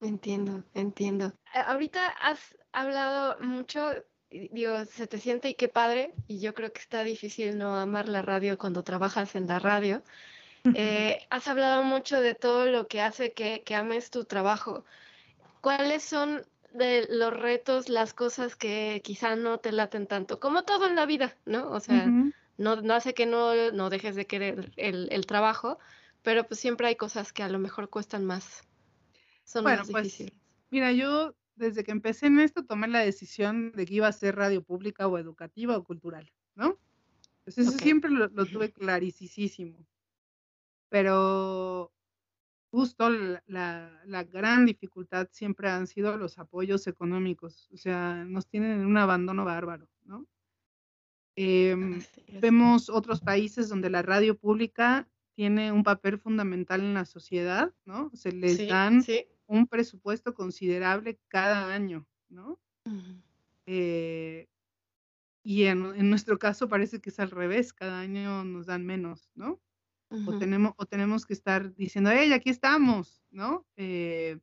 Entiendo, entiendo. Ahorita has hablado mucho, digo, se te siente y qué padre, y yo creo que está difícil no amar la radio cuando trabajas en la radio. Eh, has hablado mucho de todo lo que hace que, ames tu trabajo. ¿Cuáles son de los retos, las cosas que quizá no te laten tanto? Como todo en la vida, ¿no? O sea, no, no hace que no, no dejes de querer el, el, trabajo, pero pues siempre hay cosas que a lo mejor cuestan más. Son más pues, difíciles. Mira, yo desde que empecé en esto tomé la decisión de que iba a ser radio pública o educativa o cultural, ¿no? Pues eso siempre lo, lo tuve clarísimo. Pero justo la, la, gran dificultad siempre han sido los apoyos económicos, o sea, nos tienen en un abandono bárbaro, ¿no? Em, vemos otros países donde la radio pública tiene un papel fundamental en la sociedad, ¿no? Se les dan un presupuesto considerable cada año, ¿no? Eh, y en, en, nuestro caso parece que es al revés, cada año nos dan menos, ¿no? o, tenemos, o tenemos que estar diciendo, hey, aquí estamos, ¿no? Eh,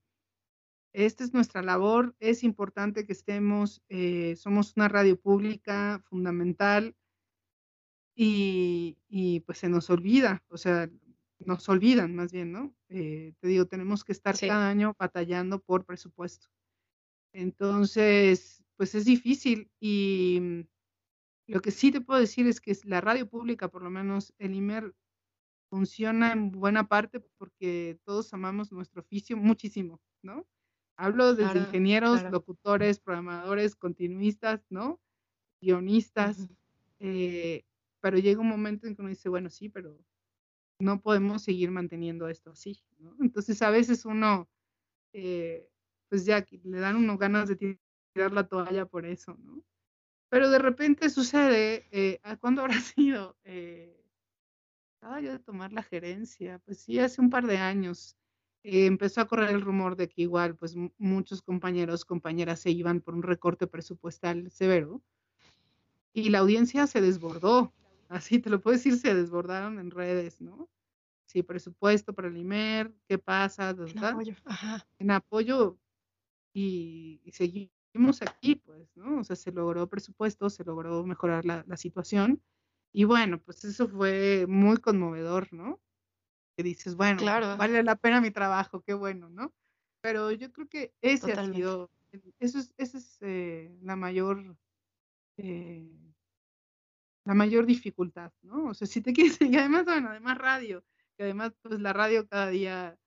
esta es nuestra labor, es importante que estemos, eh, somos una radio pública fundamental y, y, pues se nos olvida, o sea, nos olvidan más bien, ¿no? Eh, te digo, tenemos que estar cada año batallando por presupuesto. Entonces, pues es difícil y lo que sí te puedo decir es que la radio pública, por lo menos el IMER, funciona en buena parte porque todos amamos nuestro oficio muchísimo, ¿no? Hablo desde ingenieros, locutores, programadores, continuistas, ¿no? Guionistas, eh, pero llega un momento en que uno dice, bueno, sí, pero no podemos seguir manteniendo esto así, ¿no? Entonces a veces uno, eh, pues ya le dan uno ganas de tirar la toalla por eso, ¿no? Pero de repente sucede, eh, ¿cuándo habrá sido? Eh, acaba yo de tomar la gerencia, pues sí, hace un par de años. Eh, empezó a correr el rumor de que igual, pues muchos compañeros, compañeras se iban por un recorte presupuestal severo y la audiencia se desbordó, así te lo puedo decir, se desbordaron en redes, ¿no? Sí, presupuesto para el IMER, ¿qué pasa? En apoyo, En apoyo y, seguimos aquí, pues, ¿no? O sea, se logró presupuesto, se logró mejorar la, la situación y bueno, pues eso fue muy conmovedor, ¿no? Que dices, bueno, vale la pena mi trabajo, qué bueno, ¿no? Pero yo creo que ese ha sido, eso es, esa es eh, la mayor, eh, la mayor dificultad, ¿no? O sea, si te quieres, y además, bueno, además radio, que además, pues la radio cada día,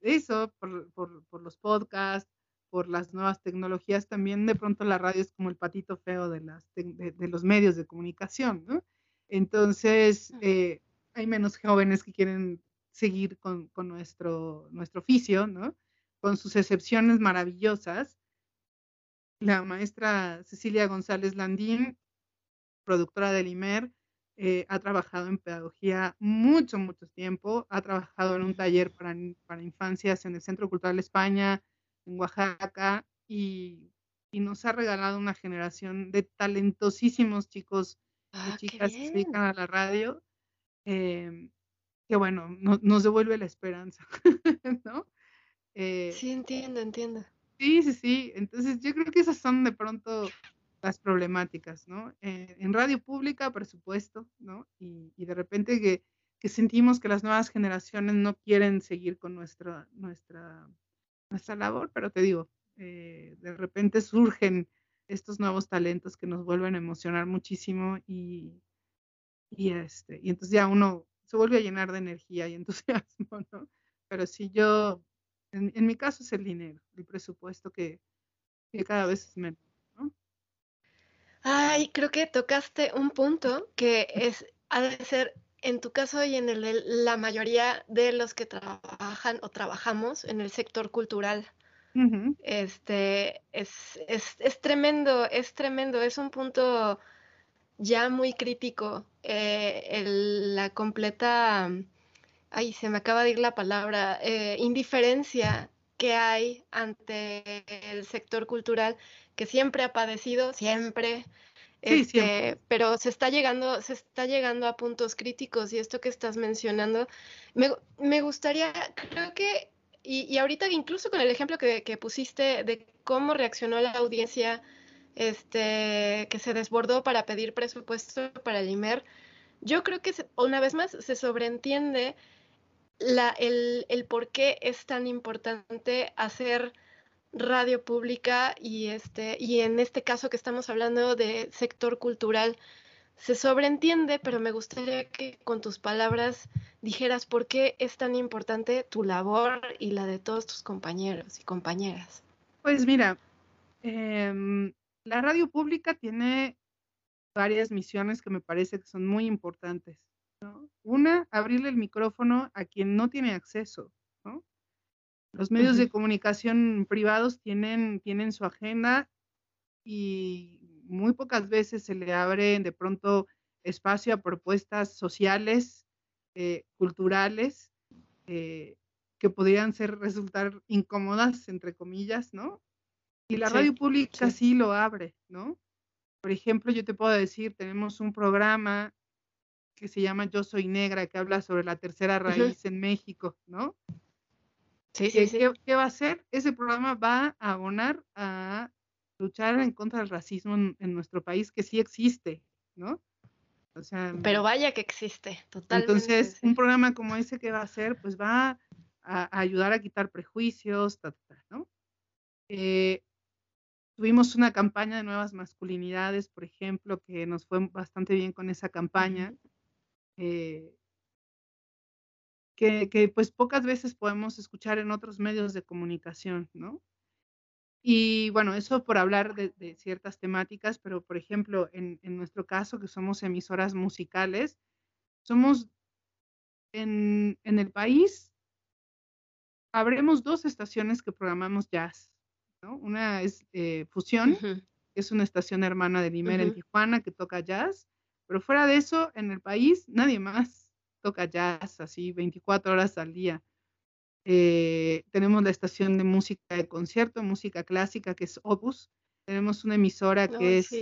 eso, por, por, por los podcasts, por las nuevas tecnologías, también de pronto la radio es como el patito feo de, las, de, de los medios de comunicación, ¿no? Entonces, eh, hay menos jóvenes que quieren seguir con, nuestro, nuestro oficio, ¿no? Con sus excepciones maravillosas. La maestra Cecilia González Landín, productora del IMER, eh, ha trabajado en pedagogía mucho, mucho tiempo, ha trabajado en un taller para, para infancias en el Centro Cultural España, en Oaxaca, y, y, nos ha regalado una generación de talentosísimos chicos ah, chicas que se dedican a la radio, eh, que bueno, nos devuelve la esperanza, ¿no? Eh, sí, entiendo, entiendo. Sí, sí, sí. Entonces yo creo que esas son de pronto las problemáticas, ¿no? Eh, en radio pública, por supuesto, ¿no? Y, de repente que, sentimos que las nuevas generaciones no quieren seguir con nuestra, nuestra, nuestra labor, pero te digo, de repente surgen estos nuevos talentos que nos vuelven a emocionar muchísimo y, y, este, y entonces ya uno se vuelve a llenar de energía y entusiasmo, ¿no? Pero si yo, en, mi caso es el dinero, el presupuesto que, cada vez es menos, ¿no? Ay, creo que tocaste un punto que es, ha de ser en tu caso y en el de la mayoría de los que trabajan o trabajamos en el sector cultural. Este es, es, es, tremendo, es tremendo, es un punto ya muy crítico. Eh, la completa, ay, se me acaba de ir la palabra, eh, indiferencia que hay ante el sector cultural que siempre ha padecido, siempre, este, pero se está llegando, se está llegando a puntos críticos y esto que estás mencionando, me, me gustaría, creo que y, ahorita incluso con el ejemplo que, pusiste de cómo reaccionó la audiencia este, que se desbordó para pedir presupuesto para el IMER, yo creo que una vez más se sobreentiende la, el, el por qué es tan importante hacer radio pública y este y en este caso que estamos hablando de sector cultural se sobreentiende, pero me gustaría que con tus palabras dijeras por qué es tan importante tu labor y la de todos tus compañeros y compañeras. Pues mira, em, la radio pública tiene varias misiones que me parece que son muy importantes. Una, abrirle el micrófono a quien no tiene acceso. Los medios de comunicación privados tienen, tienen su agenda y muy pocas veces se le abre de pronto espacio a propuestas sociales, eh, culturales, eh, que podrían ser resultar incómodas, entre comillas, ¿no? Y la radio pública sí. lo abre, ¿no? Por ejemplo, yo te puedo decir, tenemos un programa que se llama Yo Soy Negra, que habla sobre la tercera raíz en México, ¿no? Sí, sí, sí. ¿Qué, va a hacer? Ese programa va a abonar a luchar en contra del racismo en, nuestro país, que sí existe, ¿no? O sea, Pero vaya que existe, totalmente. Entonces, un programa como ese que va a hacer, pues va a, ayudar a quitar prejuicios, ¿no? Eh, tuvimos una campaña de nuevas masculinidades, por ejemplo, que nos fue bastante bien con esa campaña. Eh, que, que, pues pocas veces podemos escuchar en otros medios de comunicación, ¿no? Y bueno, eso por hablar de, ciertas temáticas, pero por ejemplo, en, nuestro caso, que somos emisoras musicales, somos en, el país, habremos dos estaciones que programamos jazz. ¿no? Una es eh, Fusión, que es una estación hermana de Limer en Tijuana que toca jazz, pero fuera de eso, en el país, nadie más toca jazz así 24 horas al día. Eh, tenemos la estación de música de concierto, música clásica, que es Opus. Tenemos una emisora que es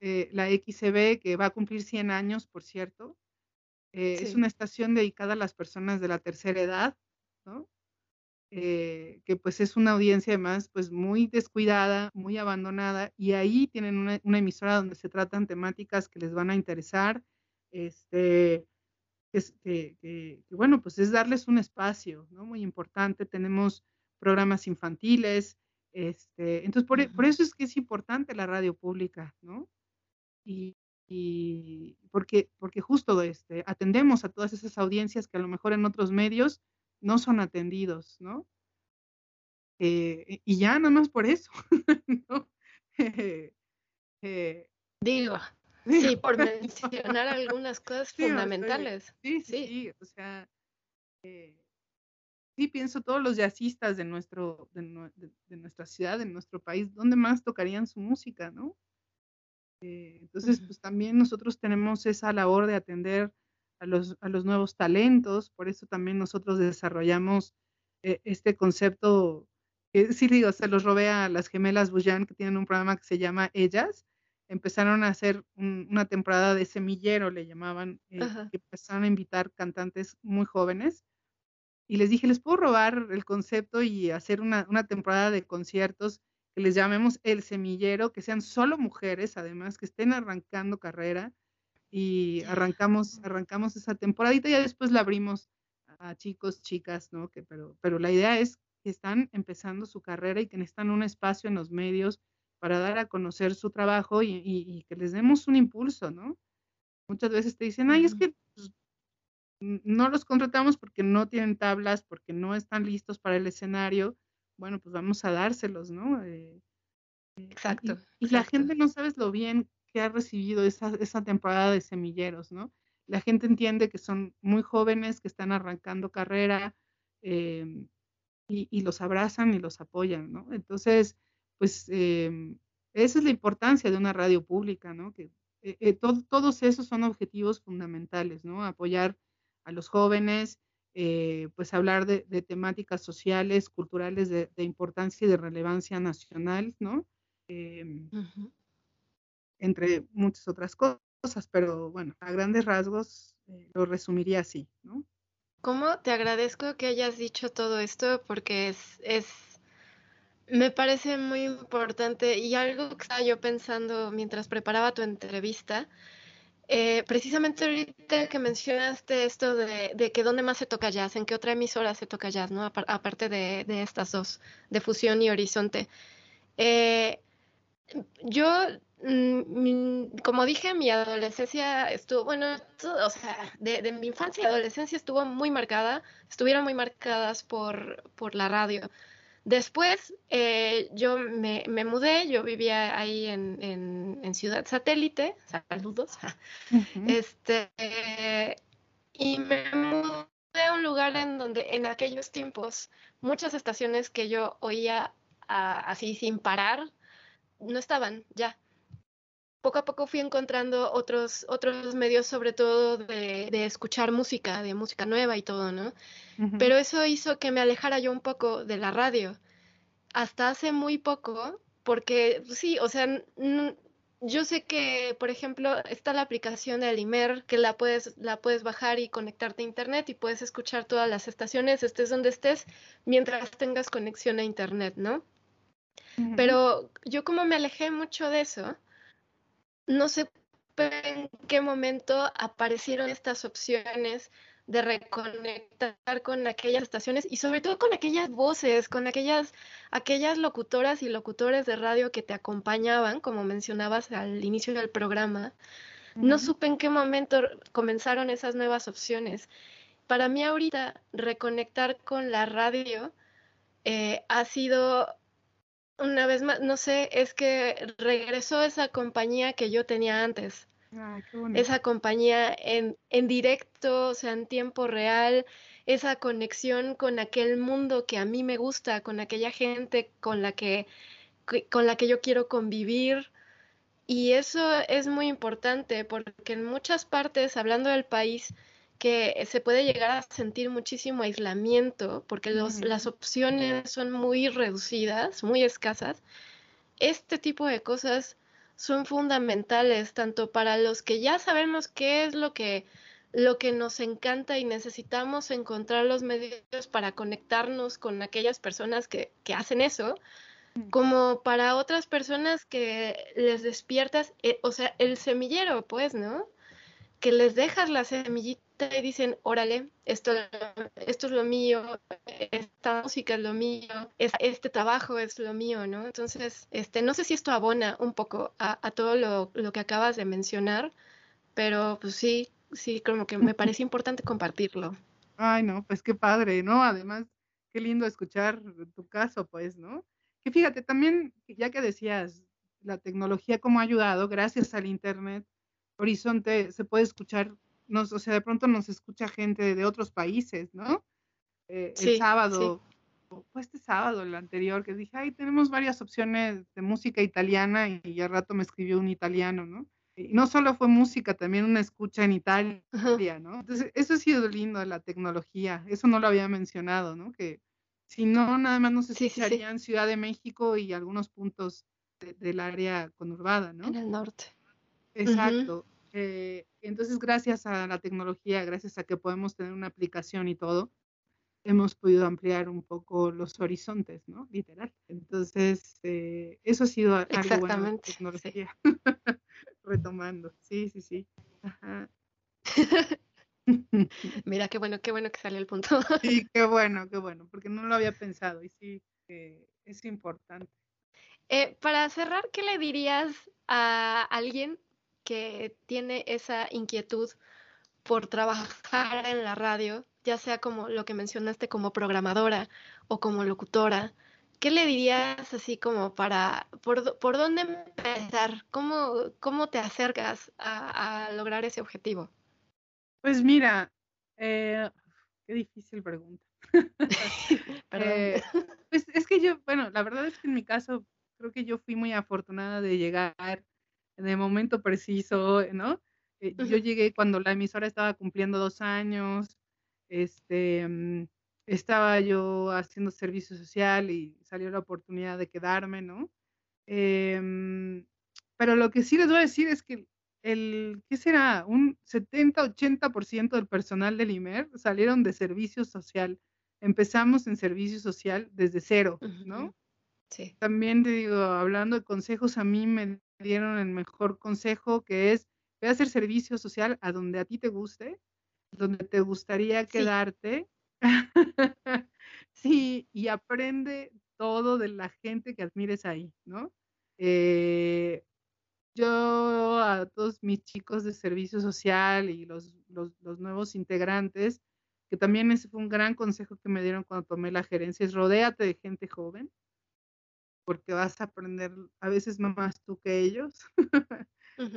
eh, la XCB, que va a cumplir 100 años, por cierto. Eh, es una estación dedicada a las personas de la tercera edad, ¿no? que pues es una audiencia además pues muy descuidada, muy abandonada, y ahí tienen una, una emisora donde se tratan temáticas que les van a interesar, este, que, bueno, pues es darles un espacio, ¿no? Muy importante. Tenemos programas infantiles, este, entonces por, por, eso es que es importante la radio pública, ¿no? Y, y, porque, porque justo este, atendemos a todas esas audiencias que a lo mejor en otros medios no son atendidos, ¿no? Eh, y ya nada más por eso, ¿no? Eh, Digo, Sí, por mencionar algunas cosas fundamentales. sí, sí, sí, o sea, eh, sí pienso todos los jazzistas de, nuestro, de, de, nuestra ciudad, de nuestro país, ¿dónde más tocarían su música, no? Eh, entonces, pues también nosotros tenemos esa labor de atender a los, a los nuevos talentos, por eso también nosotros desarrollamos eh, este concepto, que sí digo, se los robé a las gemelas Bujan, que tienen un programa que se llama Ellas, empezaron a hacer una temporada de semillero, le llamaban, eh, que empezaron a invitar cantantes muy jóvenes. Y les dije, ¿les puedo robar el concepto y hacer una, temporada de conciertos que les llamemos el semillero, que sean solo mujeres, además, que estén arrancando carrera? Y arrancamos, arrancamos esa temporadita y ya después la abrimos a chicos, chicas, ¿no? Que, pero, pero la idea es que están empezando su carrera y que necesitan un espacio en los medios para dar a conocer su trabajo y, que les demos un impulso, ¿no? Muchas veces te dicen, ay, es que pues, no los contratamos porque no tienen tablas, porque no están listos para el escenario. Bueno, pues vamos a dárselos, ¿no? Eh, eh, exacto. Y, la gente no sabes lo bien que ha recibido esa, esa temporada de semilleros, ¿no? La gente entiende que son muy jóvenes, que están arrancando carrera em, y, y, los abrazan y los apoyan, ¿no? Entonces, pues em, esa es la importancia de una radio pública, ¿no? Que eh, eh, todos esos son objetivos fundamentales, ¿no? Apoyar a los jóvenes, eh, pues hablar de, temáticas sociales, culturales de, importancia y de relevancia nacional, ¿no? Em, entre muchas otras cosas, pero bueno, a grandes rasgos lo resumiría así, ¿no? ¿Cómo te agradezco que hayas dicho todo esto? Porque es, es me parece muy importante y algo que estaba yo pensando mientras preparaba tu entrevista, eh, precisamente ahorita que mencionaste esto de, que dónde más se toca jazz, en qué otra emisora se toca jazz, ¿no? Aparte de, estas dos, de Fusión y Horizonte. Eh, yo mm, como dije, mi adolescencia estuvo, bueno, o sea, de, mi infancia y adolescencia estuvo muy marcada, estuvieron muy marcadas por, por la radio. Después eh, yo me, mudé, yo vivía ahí en, en, Ciudad Satélite, saludos, este, y me mudé a un lugar en donde en aquellos tiempos muchas estaciones que yo oía así sin parar no estaban ya. Poco a poco fui encontrando otros, otros medios, sobre todo de, de escuchar música, de música nueva y todo, ¿no? Pero eso hizo que me alejara yo un poco de la radio. Hasta hace muy poco, porque sí, o sea, yo sé que, por ejemplo, está la aplicación de Alimer, que la puedes, la puedes bajar y conectarte a internet y puedes escuchar todas las estaciones, estés donde estés, mientras tengas conexión a internet, ¿no? Pero yo como me alejé mucho de eso, no sé en qué momento aparecieron estas opciones de reconectar con aquellas estaciones y sobre todo con aquellas voces, con aquellas, aquellas locutoras y locutores de radio que te acompañaban, como mencionabas al inicio del programa. No supe en qué momento comenzaron esas nuevas opciones. Para mí ahorita reconectar con la radio eh, ha sido una vez más, no sé, es que regresó esa compañía que yo tenía antes. esa compañía en, en directo, o sea, en tiempo real, esa conexión con aquel mundo que a mí me gusta, con aquella gente con la que, con la que yo quiero convivir. Y eso es muy importante porque en muchas partes, hablando del país, que se puede llegar a sentir muchísimo aislamiento porque las opciones son muy reducidas, muy escasas. Este tipo de cosas son fundamentales tanto para los que ya sabemos qué es lo que lo que nos encanta y necesitamos encontrar los medios para conectarnos con aquellas personas que, que hacen eso, como para otras personas que les despiertas, eh, o sea, el semillero, pues, ¿no? Que les dejas la semillita y dicen, órale, esto, esto es lo mío, esta música es lo mío, este trabajo es lo mío, ¿no? Entonces, este, no sé si esto abona un poco a, todo lo, lo, que acabas de mencionar, pero pues sí, sí, como que me parece importante compartirlo. Ay, no, pues qué padre, ¿no? Además, qué lindo escuchar tu caso, pues, ¿no? Que fíjate, también, ya que decías, la tecnología cómo ha ayudado, gracias al Internet, Horizonte se puede escuchar nos, o sea, de pronto nos escucha gente de otros países, ¿no? Eh, el sábado, fue este sábado, el anterior, que dije, ay, tenemos varias opciones de música italiana y ya rato me escribió un italiano, ¿no? Y no solo fue música, también una escucha en Italia, ¿no? Entonces, eso ha sido lindo de la tecnología, eso no lo había mencionado, ¿no? Que si no, nada más nos escucharían Ciudad de México y algunos puntos del área conurbada, ¿no? En el norte. Exacto. Eh, entonces, gracias a la tecnología, gracias a que podemos tener una aplicación y todo, hemos podido ampliar un poco los horizontes, ¿no? Literal. Entonces, eh, eso ha sido algo bueno de tecnología. Retomando, sí, sí, sí. Mira, qué bueno, qué bueno que salió el punto. sí, qué bueno, qué bueno, porque no lo había pensado y sí, es importante. Eh, para cerrar, ¿qué le dirías a alguien que tiene esa inquietud por trabajar en la radio, ya sea como lo que mencionaste como programadora o como locutora, ¿qué le dirías así como para, por, por dónde empezar? ¿Cómo, cómo te acercas a, lograr ese objetivo? Pues mira, eh, qué difícil pregunta. eh, pues es que yo, bueno, la verdad es que en mi caso creo que yo fui muy afortunada de llegar en el momento preciso, ¿no? Eh, yo llegué cuando la emisora estaba cumpliendo dos años, este, mm, estaba yo haciendo servicio social y salió la oportunidad de quedarme, ¿no? Em, pero lo que sí les voy a decir es que el, ¿qué será? Un 70-80% del personal del IMER salieron de servicio social. Empezamos en servicio social desde cero, ¿no? Sí. También te digo, hablando de consejos, a mí me dieron el mejor consejo que es, ve a hacer servicio social a donde a ti te guste, donde te gustaría quedarte. Sí. y aprende todo de la gente que admires ahí, ¿no? Eh, yo a todos mis chicos de servicio social y los, los, los, nuevos integrantes, que también ese fue un gran consejo que me dieron cuando tomé la gerencia, es rodéate de gente joven, porque vas a aprender a veces más tú que ellos.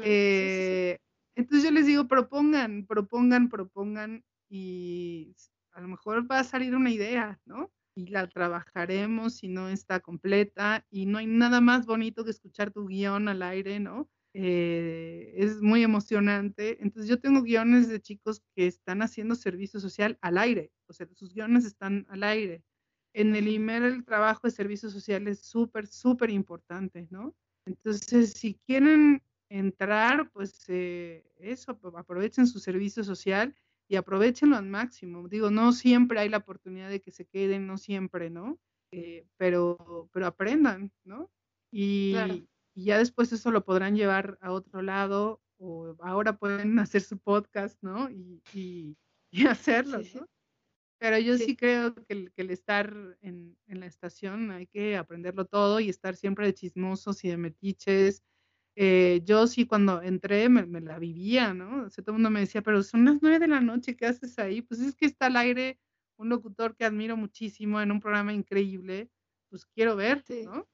eh, entonces yo les digo, propongan, propongan, propongan y a lo mejor va a salir una idea, ¿no? Y la trabajaremos si no está completa y no hay nada más bonito que escuchar tu guion al aire, ¿no? Eh, es muy emocionante. Entonces yo tengo guiones de chicos que están haciendo servicio social al aire, o sea, sus guiones están al aire. En el IMER el trabajo de servicio social es súper, súper importante, ¿no? Entonces, si quieren entrar, pues eh, eso, aprovechen su servicio social y aprovechenlo al máximo. Digo, no siempre hay la oportunidad de que se queden, no siempre, ¿no? Eh, pero, pero aprendan, ¿no? Y, y, ya después eso lo podrán llevar a otro lado o ahora pueden hacer su podcast, ¿no? Y, y, y hacerlo, ¿no? Pero yo sí, creo que el, que el estar en, en, la estación hay que aprenderlo todo y estar siempre de chismosos y de metiches eh, yo sí cuando entré me, la vivía, ¿no? O sea, todo el mundo me decía, pero son las nueve de la noche, ¿qué haces ahí? Pues es que está al aire un locutor que admiro muchísimo en un programa increíble, pues quiero ver, ¿no?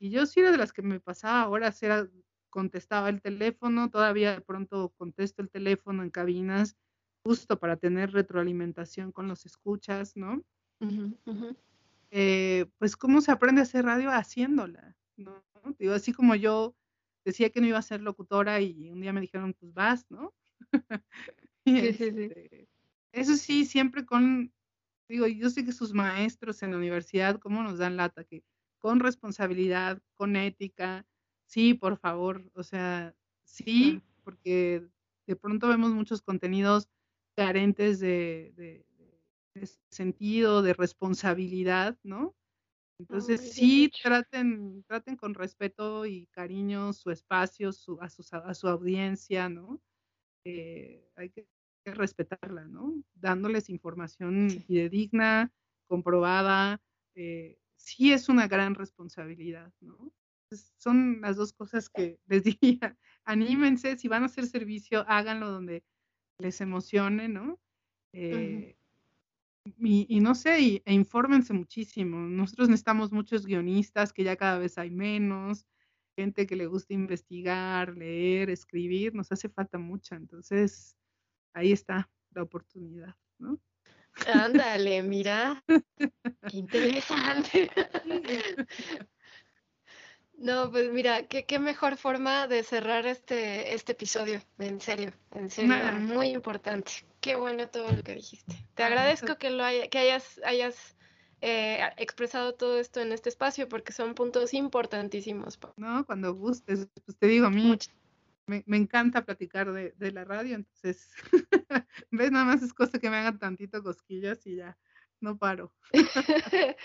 Y, yo sí era de las que me pasaba horas, era, contestaba el teléfono, todavía de pronto contesto el teléfono en cabinas, justo para tener retroalimentación con los escuchas, ¿no? Eh, pues cómo se aprende a hacer radio haciéndola, ¿no? Digo, así como yo decía que no iba a ser locutora y un día me dijeron, pues vas, ¿no? Este, eso sí, siempre con, digo, yo sé que sus maestros en la universidad, ¿cómo nos dan lata? Que con responsabilidad, con ética, sí, por favor, o sea, sí, porque de pronto vemos muchos contenidos carentes de sentido, de responsabilidad, ¿no? Entonces sí traten, traten con respeto y cariño su espacio, su, a, su, a su audiencia, ¿no? Eh, hay que respetarla, ¿no? Dándoles información digna, comprobada, eh, sí es una gran responsabilidad, ¿no? son las dos cosas que les diría. Anímense, si van a hacer servicio, háganlo donde les emocione, ¿no? Eh, y, no sé, y, e infórmense muchísimo. Nosotros necesitamos muchos guionistas, que ya cada vez hay menos, gente que le gusta investigar, leer, escribir, nos hace falta mucha. Entonces, ahí está la oportunidad, ¿no? Ándale, mira, qué interesante. No, pues mira, qué, qué mejor forma de cerrar este, este episodio, en serio, en serio, muy importante. Qué bueno todo lo que dijiste. Te agradezco que lo que hayas, hayas eh, expresado todo esto en este espacio porque son puntos importantísimos. No, cuando gustes, pues te digo, a mí me, me, encanta platicar de, de la radio, entonces, ves, nada más es cosa que me hagan tantito cosquillas y ya, no paro.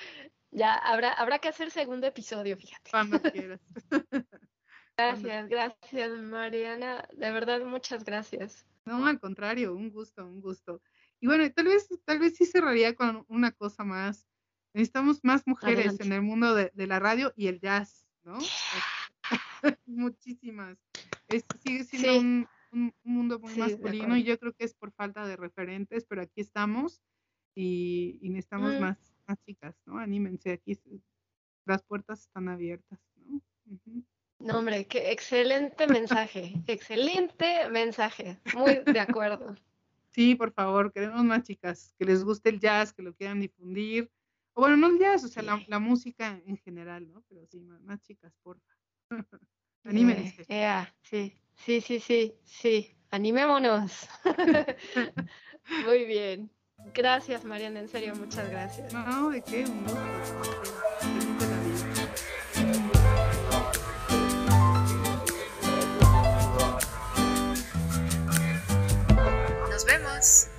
Ya, habrá, habrá que hacer segundo episodio, fíjate. Cuando quieras. Gracias, gracias, Mariana. De verdad, muchas gracias. No, al contrario, un gusto, un gusto. Y bueno, tal vez, tal vez sí cerraría con una cosa más. Necesitamos más mujeres en el mundo de, la radio y el jazz, ¿no? Muchísimas. sigue siendo un, mundo muy masculino y yo creo que es por falta de referentes, pero aquí estamos y, necesitamos mm. más más chicas, ¿no? Anímense, aquí las puertas están abiertas, ¿no? No, hombre, qué excelente mensaje, excelente mensaje, muy de acuerdo. Sí, por favor, queremos más chicas que les guste el jazz, que lo quieran difundir. O bueno, no el jazz, o sea, la, música en general, ¿no? Pero sí, más, chicas, porfa. Anímense. sí, sí, sí, sí, sí, animémonos. muy bien. Gracias, Mariana, en serio, muchas gracias. No, ¿de qué? Nos vemos.